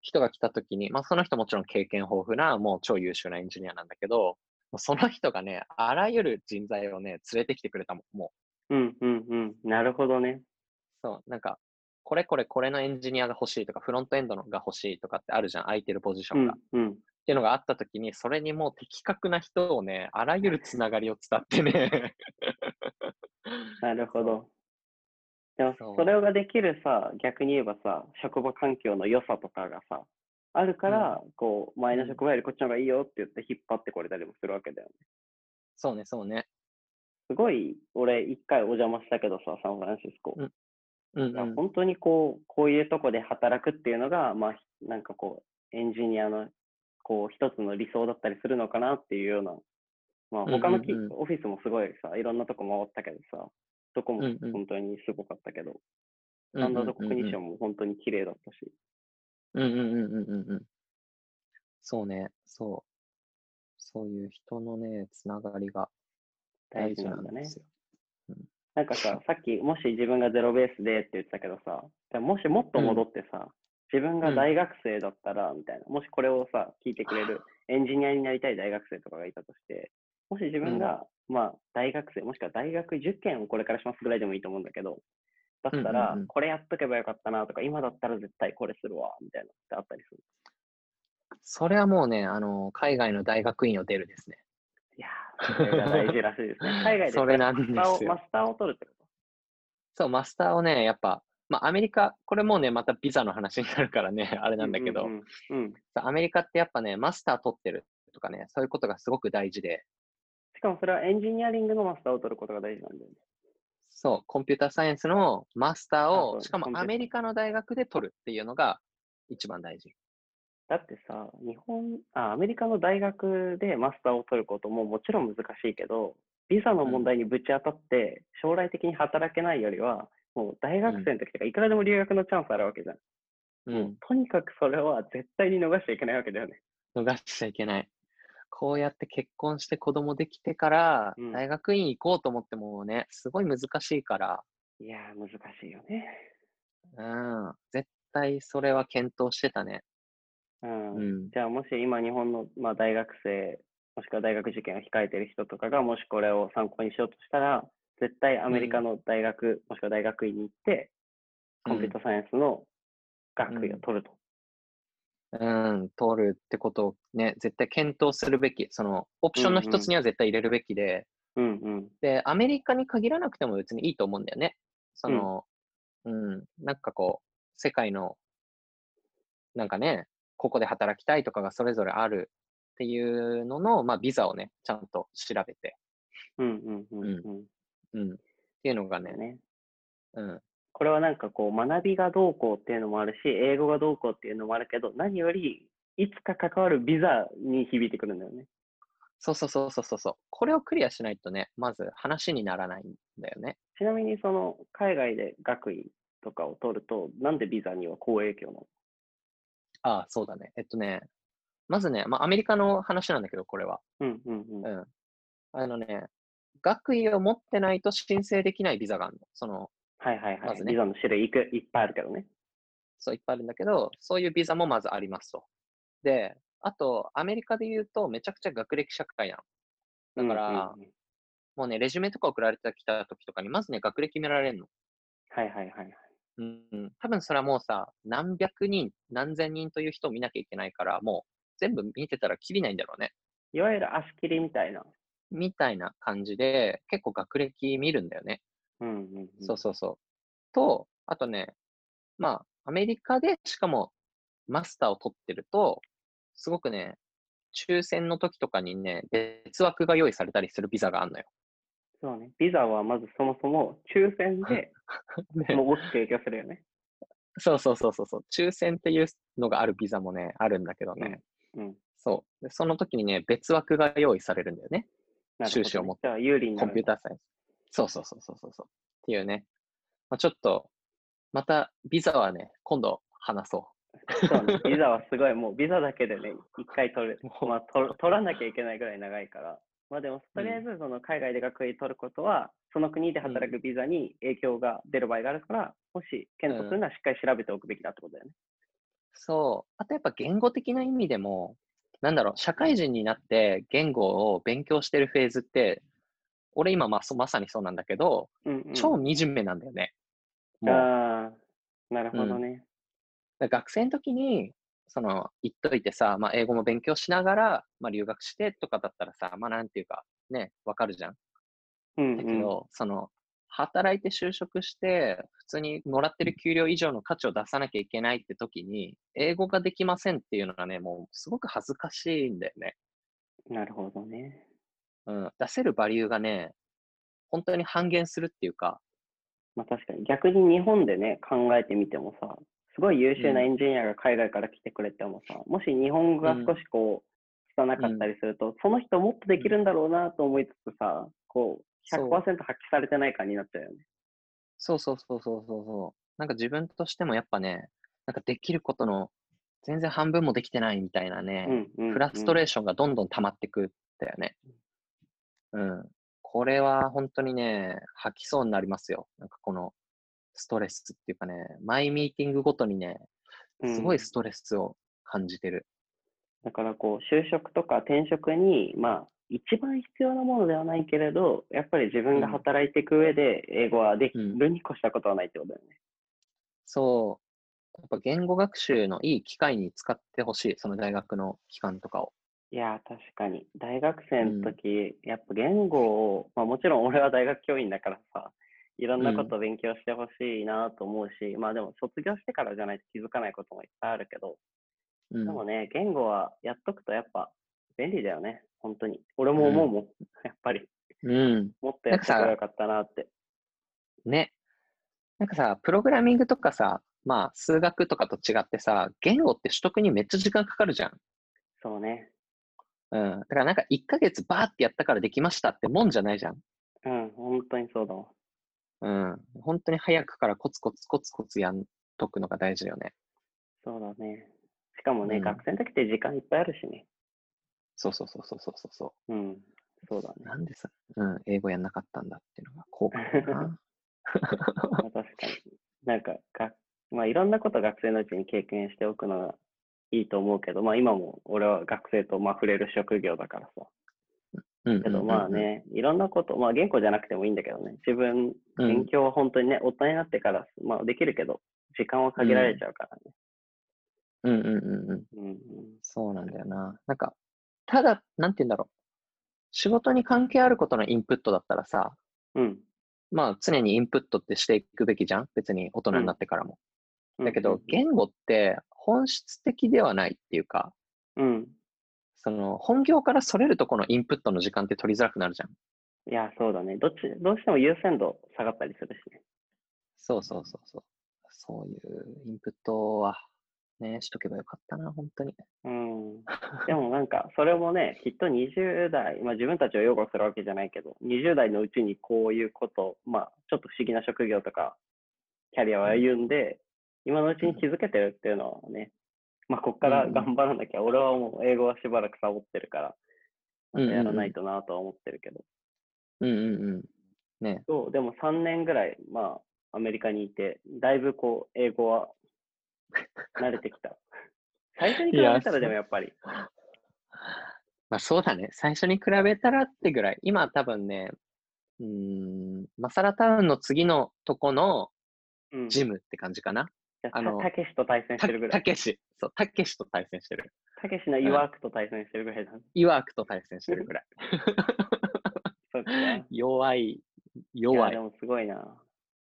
Speaker 2: 人が来たときに、まあ、その人もちろん経験豊富な、もう超優秀なエンジニアなんだけど、その人がね、あらゆる人材をね、連れてきてくれたもん、もう。
Speaker 3: うんうんうん。なるほどね。
Speaker 2: そう、なんか、これこれこれのエンジニアが欲しいとか、フロントエンドのが欲しいとかってあるじゃん、空いてるポジショ
Speaker 3: うん
Speaker 2: ンが。っ
Speaker 3: うん。
Speaker 2: ていうのがあったときに、それにもう的確な人をね、あらゆるつながりを伝ってね、
Speaker 3: なるほど。でも
Speaker 2: そ
Speaker 3: れができるさ、逆に言えばさ、職場環境の良さとかがさ、あるから、こう、前の職場よりこっちの方がいいよって言って引っ張ってこれたりもするわけだよね。
Speaker 2: そうね、そうね。
Speaker 3: すごい、俺、一回お邪魔したけどさ、サンフランシスコ。
Speaker 2: うんうんうん。
Speaker 3: 本当にこう、こういうとこで働くっていうのが、まあ、なんかこう、エンジニアの、こう、一つの理想だったりするのかなっていうような、まあ、
Speaker 2: うんうんうん
Speaker 3: 他のき、オフィスもすごいさ、いろんなとこ回ったけどさ、どこも
Speaker 2: うんうん
Speaker 3: 本当にすごかったけど、
Speaker 2: ス
Speaker 3: スタンダードコグニションも本当に綺麗だったし、
Speaker 2: うんうんうんうんうんうん。そうね、そう。そういう人のね、つながりが
Speaker 3: 大
Speaker 2: 大事
Speaker 3: 事なだね
Speaker 2: なんんですよ。
Speaker 3: なんかさ、さっき、もし自分がゼロベースでって言ってたけどさ、でももしもっと戻ってさ、自分が大学生だったら、みたいな、もしこれをさ、聞いてくれるエンジニアになりたい大学生とかがいたとして、もし自分が、まあ、大学生、もしくは大学受験をこれからしますぐらいでもいいと思うんだけど、だったら、これやっとけばよかったなとか、今だったら絶対これするわ、みたいなのってあったりする。
Speaker 2: それはもうね、あの、海外の大学院を出るですね。
Speaker 3: いやー、それが大事らしいですね。海外で
Speaker 2: それなんです
Speaker 3: マスターをマ
Speaker 2: よ。
Speaker 3: スターを取るってこ
Speaker 2: そう、マスターをね、やっぱ、まあ、アメリカ、これもうね、またビザの話になるからね、あれ
Speaker 3: と
Speaker 2: なんだけど、
Speaker 3: うんうんうんうん
Speaker 2: アメリカってやっぱね、マスター取ってるとかね、そういうことがすごく大事で、
Speaker 3: しかもそれはエンジニアリングのマスターを取ることが大事なんだよね。
Speaker 2: そう、コンピューターサイエンスのマスターを、しかもアメリカの大学で取るっていうのが一番大事。
Speaker 3: だってさ、日本あ、アメリカの大学でマスターを取ることももちろん難しいけど、ビザの問題にぶち当たって、将来的に働けないよりは、もう大学生の時とかいくらでも留学のチャンスあるわけじゃん。
Speaker 2: うん。
Speaker 3: とにかくそれは絶対に逃しちゃいけないわけだよね。
Speaker 2: 逃しちゃいけない。こうやって結婚して子供できてから
Speaker 3: うん、
Speaker 2: 大学院行こうと思ってもね、すごい難しいから、
Speaker 3: いやー、難しいよね。
Speaker 2: うん、絶対それは検討してたね。
Speaker 3: うん。
Speaker 2: うん。
Speaker 3: じゃあ、もし今日本の、まあ、大学生、もしくは大学受験を控えてる人とかが、もしこれを参考にしようとしたら、絶対アメリカの大学、もしくは大学院に行って、コンピュータサイエンスの学位を取ると。
Speaker 2: うん、取るってことをね、絶対検討するべき。その、オプションの一つには絶対入れるべきで、
Speaker 3: うんうん。
Speaker 2: で、アメリカに限らなくても別にいいと思うんだよね。その、うん、なんかこう、世界の、なんかね、ここで働きたいとかがそれぞれあるっていうのの、まあ、ビザをね、ちゃんと調べて、
Speaker 3: うんうんうんうん。
Speaker 2: うん、っていうのがね、
Speaker 3: ね。
Speaker 2: うん、
Speaker 3: これはなんかこう、学びがどうこうっていうのもあるし、英語がどうこうっていうのもあるけど、何より、いつか関わるビザに響いてくるんだよね。
Speaker 2: そうそうそうそうそうそう。これをクリアしないとね、まず話にならないんだよね。
Speaker 3: ちなみにその海外で学位とかを取ると、なんでビザには好影響なの？
Speaker 2: ああ、そうだね。えっとね、まずね、まあ、アメリカの話なんだけど、これは。
Speaker 3: うんうんうん。
Speaker 2: うん。あのね、学位を持ってないと申請できないビザがあるの。その、
Speaker 3: はいはいはい。
Speaker 2: まずね
Speaker 3: ビザの種類いくいっぱいあるけどね。
Speaker 2: そういっぱいあるんだけど、そういうビザもまずありますと。で、あと、アメリカで言うと、めちゃくちゃ学歴社会なの。だから、
Speaker 3: うんうんうん
Speaker 2: もうね、レジュメとか送られてきた時とかに、まずね、学歴見られるの。
Speaker 3: はいはいはい。
Speaker 2: うん、うん。多分それはもうさ、何百人、何千人という人を見なきゃいけないから、もう全部見てたらきりないんだろうね。
Speaker 3: いわゆる足切りみたいな。
Speaker 2: みたいな感じで、結構学歴見るんだよね。
Speaker 3: うんうんうん。
Speaker 2: そうそうそう。と、あとね、まあ、アメリカでしかもマスターを取ってると、すごくね、抽選の時とかにね、別枠が用意されたりするビザがあるのよ。
Speaker 3: そうね。ビザはまずそもそも抽選でもう大きく影響するよね。
Speaker 2: そうそうそうそうそう。抽選っていうのがあるビザもね、あるんだけどね。
Speaker 3: うん。
Speaker 2: そう。でその時にね、別枠が用意されるんだよね。収支を持って
Speaker 3: 有利にな
Speaker 2: コ
Speaker 3: る
Speaker 2: ンピューターサイエンス。そうそうそうそうそうそう。っていうね。まあ、ちょっと、またビザはね、今度話そ
Speaker 3: そうね。ビザはすごい、もうビザだけでね、一回取る。
Speaker 2: もう
Speaker 3: まあ、取取らなきゃいけないぐらい長いから。まあでも、とりあえず、その海外で学位取ることは、その国で働くビザに影響が出る場合があるから、もし検討するならしっかり調べておくべきだってことだよね。
Speaker 2: う。そう。あとやっぱ言語的な意味でも、なんだろう、社会人になって言語を勉強してるフェーズって、俺今まあそまさにそうなんだけど、
Speaker 3: うん、うん。
Speaker 2: 超惨めなんだよね。
Speaker 3: ああ、なるほどね。
Speaker 2: だから学生の時に、その、言っといてさ、まあ、英語も勉強しながら、まあ、留学してとかだったらさ、まあ、なんていうか、ね、わかるじゃん。
Speaker 3: うん、うん。
Speaker 2: だけど、その、働いて就職して、普通にもらってる給料以上の価値を出さなきゃいけないって時に、英語ができませんっていうのがね、もうすごく恥ずかしいんだよね。
Speaker 3: なるほどね。
Speaker 2: うん。出せるバリューがね、本当に半減するっていうか、
Speaker 3: まあ確かに逆に日本でね、考えてみてもさ、すごい優秀なエンジニアが海外から来てくれてもさ、もし日本語が少しこう、拙かったりすると、その人もっとできるんだろうなと思いつつさ、こう、
Speaker 2: そう
Speaker 3: 100%発揮されてない感になっちゃうよね。
Speaker 2: そうそうそうそうそうそう。なんか自分としてもやっぱね、なんかできることの全然半分もできてないみたいなね、
Speaker 3: うんうん、
Speaker 2: フラストレ
Speaker 3: ー
Speaker 2: ーションがどんどん溜まってくんだよね。うん。これは本当にね、吐きそうになりますよ。なんかこのストレスっていうかね、毎ミーティングごとにね、すごいストレスを感じてる。
Speaker 3: だからこう、就職とか転職に、まあ、一番必要なものではないけれど、やっぱり自分が働いていく上で、英語はできるに越したことはないってことだよね。
Speaker 2: そう。やっぱ言語学習のいい機会に使ってほしい。その大学の期間とかを。
Speaker 3: いやー、確かに。大学生の時、やっぱ言語を、まあもちろん俺は大学教員だからさ、いろんなことを勉強してほしいなと思うし、まあでも卒業してからじゃないと気づかないこともいっぱいあるけど、
Speaker 2: うん
Speaker 3: でもね、言語はやっとくとやっぱ便利だよね。本当に。俺も思うもん。やっぱり。
Speaker 2: うん。
Speaker 3: もっとやってたらよかったなって。
Speaker 2: ね。なんかさ、プログラミングとかさ、まあ、数学とかと違ってさ、言語って取得にめっちゃ時間かかるじゃん。
Speaker 3: そうね。
Speaker 2: うん。だからなんか1ヶ月バーってやったからできましたってもんじゃないじゃん。
Speaker 3: うん、本当にそうだわ。
Speaker 2: うん。本当に早くからコツコツコツコツやんとくのが大事だよね。
Speaker 3: そうだね。しかもね、
Speaker 2: うん
Speaker 3: 学生の時って時間いっぱいあるしね。
Speaker 2: そうそうそうそうそうそうそ
Speaker 3: うん。そうだね
Speaker 2: う。。なんでさ、うん、英語やんなかったんだっていうのが後悔だな。
Speaker 3: まあ確かに。なんかが、まあいろんなこと学生のうちに経験しておくのがいいと思うけど、まあ今も俺は学生とまあ触れる職業だからさ。
Speaker 2: うん
Speaker 3: けどまあ。ね、いろんなこと、まあ言語じゃなくてもいいんだけどね、自分、
Speaker 2: うん
Speaker 3: 勉強は本当にね、大人になってから、まあできるけど、時間は限られちゃうからね。
Speaker 2: うんうんうんうん。
Speaker 3: うん、うん、
Speaker 2: そうなんだよな。なんか、ただ、なんて言うんだろう。仕事に関係あることのインプットだったらさ、
Speaker 3: うん。
Speaker 2: まあ常にインプットってしていくべきじゃん？別に大人になってからも。だけど、言語って本質的ではないっていうか、
Speaker 3: うん。
Speaker 2: その本業からそれるとこのインプットの時間って取りづらくなるじゃん。
Speaker 3: いや、そうだね。どっち、どうしても優先度下がったりするしね。
Speaker 2: そうそうそうそう。そういうインプットはね、しとけばよかったな、本当に。
Speaker 3: うん。でもなんか、それもね、きっと20代、まあ自分たちを擁護するわけじゃないけど、20代のうちにこういうこと、まあちょっと不思議な職業とか、キャリアを歩んで、今のうちに気づけてるっていうのはね、まあこっから頑張らなきゃ、俺はもう英語はしばらくサボってるから、またやらないとなとは思ってるけど、
Speaker 2: うんうんうん。ね。
Speaker 3: そう、でも3年ぐらい、まあアメリカにいて、だいぶこう、英語は 慣れてきた。最初に比べたらでもやっぱり、
Speaker 2: まあそうだね。最初に比べたらってぐらい。今多分ね、うーん、マサラタウンの次のとこの
Speaker 3: うん。
Speaker 2: ジムって感じかな。
Speaker 3: あ
Speaker 2: あの
Speaker 3: たけしと対戦したてるぐらい。
Speaker 2: たけし。そう、たけしと対戦してる。
Speaker 3: たけしのイワークと対戦してるぐらいだね。
Speaker 2: イワークと対戦してるぐらい。
Speaker 3: そっか。
Speaker 2: 弱い、
Speaker 3: い
Speaker 2: 弱い。
Speaker 3: やでもすごいな。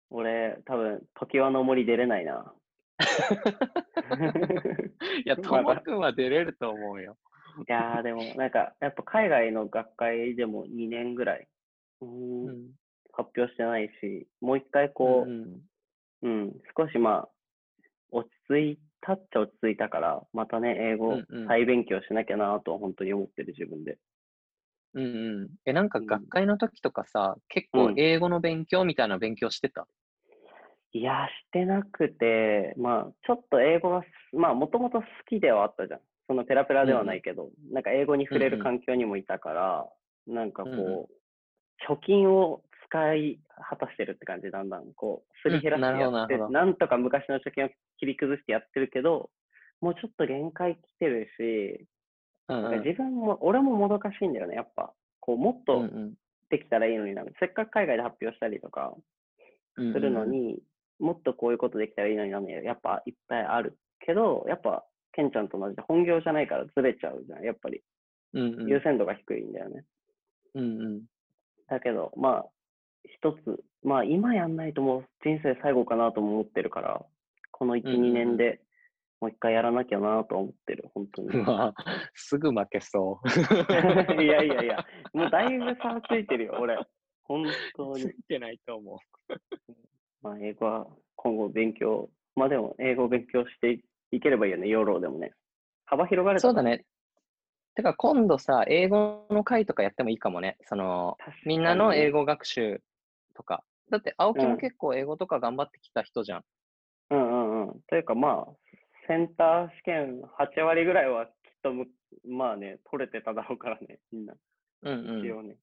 Speaker 3: 俺、多分、時はの森出れないな。
Speaker 2: いや、
Speaker 3: ま
Speaker 2: とも
Speaker 3: だ
Speaker 2: くんは出れると思うよ。
Speaker 3: いやーでも、なんか、やっぱ海外の学会でも2年ぐらい、うーん
Speaker 2: うん。
Speaker 3: 発表してないし、もう一回こ
Speaker 2: うん
Speaker 3: う、うん、少しまあ、落ち着いたっちゃ落ち着いたから、またね、英語
Speaker 2: うんうん
Speaker 3: 再勉強しなきゃなとは本当に思ってる自分で。
Speaker 2: うんうん。え、なんか
Speaker 3: うん
Speaker 2: 学会の時とかさ、結構
Speaker 3: うん
Speaker 2: 英語の勉強みたいな勉強してた？
Speaker 3: いやー、してなくて、まあ、ちょっと英語がす、まあ、もともと好きではあったじゃん。そのペラペラではないけど、なんか英語に触れる
Speaker 2: うんうん
Speaker 3: 環境にもいたから、なんかこう、
Speaker 2: うんうん
Speaker 3: 貯金を使い果たしてるって感じ、だんだん、こう、すり減らしてやって、
Speaker 2: どなるほど
Speaker 3: なんとか昔の貯金を切り崩してやってるけど、もうちょっと限界来てるし、
Speaker 2: うん
Speaker 3: なんか自分も、俺ももどかしいんだよね、やっぱ。こう、もっ
Speaker 2: うん
Speaker 3: と
Speaker 2: うん
Speaker 3: できたらいいのにな。せっかく海外で発表したりとか、
Speaker 2: うん
Speaker 3: するのに、もっとこういうことできたらいいのになのやっぱいっぱいあるけど、やっぱ、ケンちゃんと同じで本業じゃないからずれちゃうじゃん。やっぱり
Speaker 2: うんうん
Speaker 3: 優先度が低いんだよね。
Speaker 2: うんうん
Speaker 3: だけど、まあ、一つ、まあ今やんないともう人生最後かなとも思ってるから、この1、
Speaker 2: うんうんうん
Speaker 3: 2年でもう一回やらなきゃなと思ってる、本当に。
Speaker 2: うわ、すぐ負けそう。
Speaker 3: いやいやいや、もうだいぶ差ついてるよ、俺。本当に。
Speaker 2: ついてないと思
Speaker 3: まあ、英語は今後勉強、まあでも、英語を勉強していければいいよね、ヨーロでもね。幅広が
Speaker 2: う。
Speaker 3: ると
Speaker 2: そうだね。てか今度さ、英語の会とかやってもいいかもね。その、みんなの英語学習とか。だって、青木
Speaker 3: うん
Speaker 2: も結構英語とか頑張ってきた人じゃん。
Speaker 3: うんうんうん。というかまあ、センター試験8割ぐらいはきっとむ、まあね、取れてただろうからね、みんな。
Speaker 2: うんうん。
Speaker 3: 一応ね。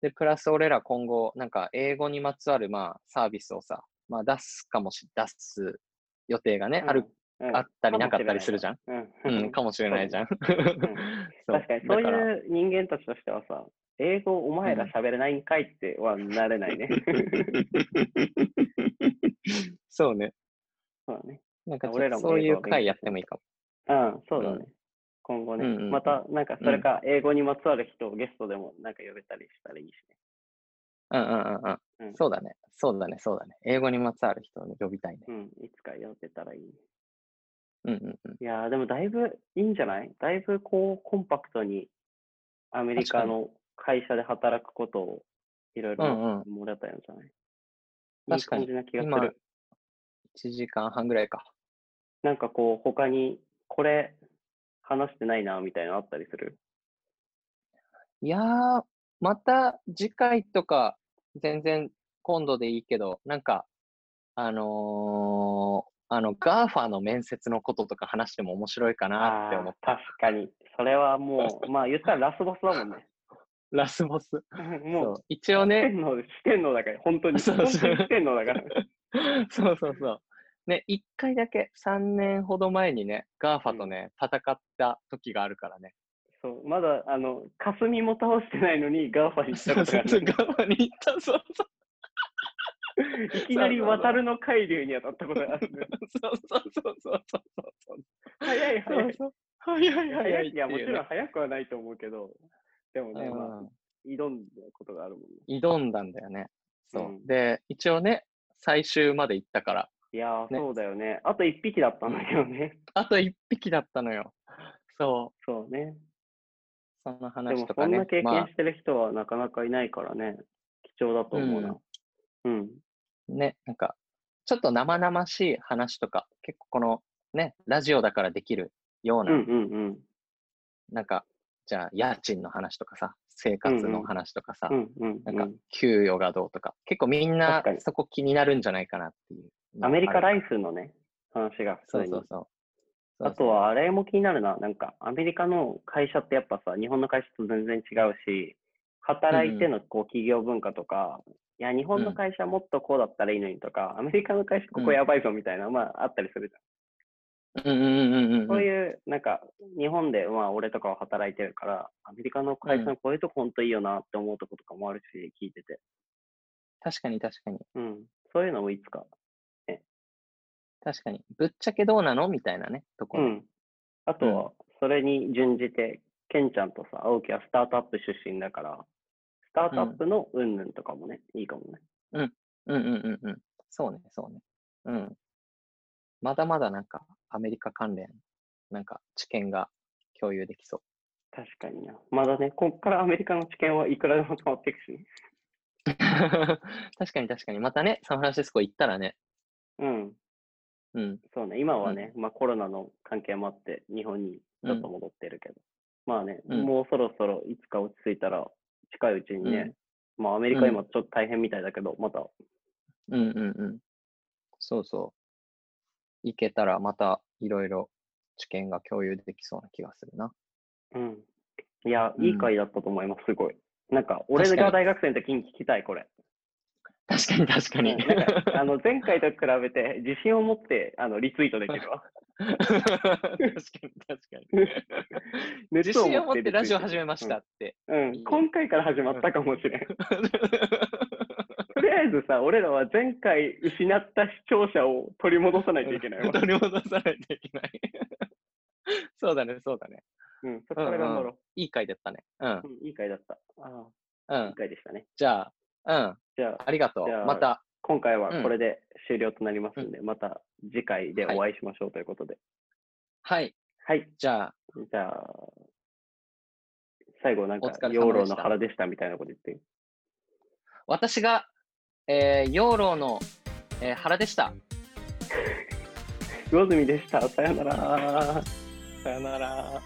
Speaker 2: で、プラス俺ら今後、なんか英語にまつわるまあサービスをさ、まあ出すかもし、出す予定がね、ある、
Speaker 3: うん
Speaker 2: あったりなかったりするじゃん。
Speaker 3: ん。
Speaker 2: うん、かもしれないじゃん。
Speaker 3: 確かに、そういう人間たちとしてはさ、英語お前ら喋れないんかいってはなれないね。
Speaker 2: そうね。
Speaker 3: そうだね。
Speaker 2: なんか
Speaker 3: 俺らも
Speaker 2: そういう回やってもいいかも。
Speaker 3: うん、そうだね。
Speaker 2: うん
Speaker 3: 今後ね、
Speaker 2: うんうんうん
Speaker 3: また、なんか、それか、英語にまつわる人をゲストでもなんか呼べたりしたらいいしね。
Speaker 2: うんうんうんうん。
Speaker 3: うん
Speaker 2: そうだね。そうだね。そうだね。英語にまつわる人を呼びたいね。
Speaker 3: うん、いつか呼べたらいいね。
Speaker 2: うんうんうん。
Speaker 3: いやー、でもだいぶいいんじゃない？だいぶこう、コンパクトにアメリカの会社で働くことをいろいろ
Speaker 2: うんうん
Speaker 3: もらったんじゃない、いい
Speaker 2: 確かに
Speaker 3: 感じな気がす
Speaker 2: 今
Speaker 3: る。
Speaker 2: 1時間半ぐらいか。
Speaker 3: なんかこう、他にこれ話してないな、みたいなのあったりする？
Speaker 2: いやー、また次回とか全然今度でいいけど、なんか、あのーあの、GAFA の面接のこととか話しても面白いかなって思っ
Speaker 3: あー確かに。それはもう、まあ言ったらラスボスだもんね。
Speaker 2: ラスボス。
Speaker 3: も
Speaker 2: そうう、一応ね、
Speaker 3: 四天王で四天王だから、本当に。
Speaker 2: そう
Speaker 3: 本
Speaker 2: そう
Speaker 3: 四天王だから。
Speaker 2: そうそうそう。ね、一回だけ3年ほど前にね、GAFA とね、戦った時があるからね。
Speaker 3: そう、まだ、あの、カスミも倒してないのに、 GAFA に行ったことがあ
Speaker 2: そうそう、
Speaker 3: る。
Speaker 2: GAFA に行った、そうそう。
Speaker 3: いきなり渡るの海流に当たったことがある。
Speaker 2: そうそうそうそうそうそう。
Speaker 3: 早い早い。
Speaker 2: そうそう早い早い
Speaker 3: 早い。いや、もちろん早くはないと思うけど、でもね、まあ
Speaker 2: うん、
Speaker 3: 挑んだことがあるもんね。
Speaker 2: 挑んだんだよね。そう。
Speaker 3: うん
Speaker 2: で、一応ね、最終まで行ったから、
Speaker 3: いやー、
Speaker 2: ね
Speaker 3: そうだよね。あと一匹だったんだけどね。
Speaker 2: あと一匹だったのよ。そう。
Speaker 3: そうね。
Speaker 2: その
Speaker 3: で
Speaker 2: 話とかね
Speaker 3: もそんな。経
Speaker 2: まあ
Speaker 3: 験してる人はなかなかいないからね、貴重だと思うな。うん。
Speaker 2: ね、なんか、ちょっと生々しい話とか、結構このね、ラジオだからできるような、
Speaker 3: うんうんうん。
Speaker 2: なんか、じゃあ、家賃の話とかさ、生活の話とかさ、
Speaker 3: うんうん
Speaker 2: なんか
Speaker 3: うん、
Speaker 2: 給与がどうとか、結構みんなそこ気になるんじゃないかなっていう。
Speaker 3: アメリカライフのね、話が普通に
Speaker 2: そうそうそう。
Speaker 3: あとは、あれも気になるな。なんか、アメリカの会社ってやっぱさ、日本の会社と全然違うし、働いてのこう企業文化とか、いや、日本の会社もっとこうだったらいいのにとか、アメリカの会社ここやばいぞみたいな、まあ、あったりするじ
Speaker 2: うんうんうんうん
Speaker 3: ゃ。
Speaker 2: うんん。
Speaker 3: そういう、なんか、日本で、まあ、俺とかは働いてるから、アメリカの会社のこういうとこ本当いいよなって思うとことかもあるし、聞いてて。
Speaker 2: 確かに確かに。
Speaker 3: うん。そういうのもいつか。
Speaker 2: 確かに。ぶっちゃけどうなのみたいなね、ところ。
Speaker 3: うん。あとは、それに準じて、ケンちゃんとさ、青木はスタートアップ出身だから、スタートアップのうんぬんとかもね、いいかもね。
Speaker 2: うんうんうんうん。そうね、そうね。うん。まだまだなんか、アメリカ関連、なんか知見が共有できそう。
Speaker 3: 確かにな。まだね、こっからアメリカの知見はいくらでも変わっていくしね。
Speaker 2: 確かに確かに。またね、サンフランシスコ行ったらね、
Speaker 3: うん。
Speaker 2: うん。
Speaker 3: そうね、今はね、まあコロナの関係もあって、日本にちょっと戻ってるけど。まあね、
Speaker 2: うん
Speaker 3: もうそろそろいつか落ち着いたら、近いうちにね、まあアメリカ今ちょっと大変みたいだけど、また、
Speaker 2: うんうんうん。そうそう。行けたらまたいろいろ知見が共有できそうな気がするな。
Speaker 3: うん。いや、
Speaker 2: うん
Speaker 3: いい回だったと思います、すごい。なんか、俺が大学生の時に聞きたい、これ。
Speaker 2: 確かに確かに。
Speaker 3: うんなんか、あの、前回と比べて、自信を持って、あの、リツイートできるわ。
Speaker 2: 確かに確かに。自信を持ってラジオ始めましたって。
Speaker 3: うん、今回から始まったかもしれん。とりあえずさ、俺らは前回失った視聴者を取り戻さないといけないわ。
Speaker 2: 取り戻さないといけない。そうだね、そうだね。
Speaker 3: うん、そこから頑張ろ
Speaker 2: いい回だったね。うん。
Speaker 3: う。うん、いい回だった。あ
Speaker 2: う
Speaker 3: あ、いい
Speaker 2: ん。
Speaker 3: 回でしたね。
Speaker 2: じゃあ、うん。
Speaker 3: じゃあ、
Speaker 2: ありがとう。また、
Speaker 3: 今回はこれで終了となりますんで、また次回でお会いしましょうということで。
Speaker 2: はい。
Speaker 3: はい。
Speaker 2: じゃあ、
Speaker 3: じゃあ、最後なんか養老の腹でしたみたいなこと言って。
Speaker 2: 私が、えー、養老の、えー原でした。
Speaker 3: 魚住でした。さよなら。
Speaker 2: さよなら。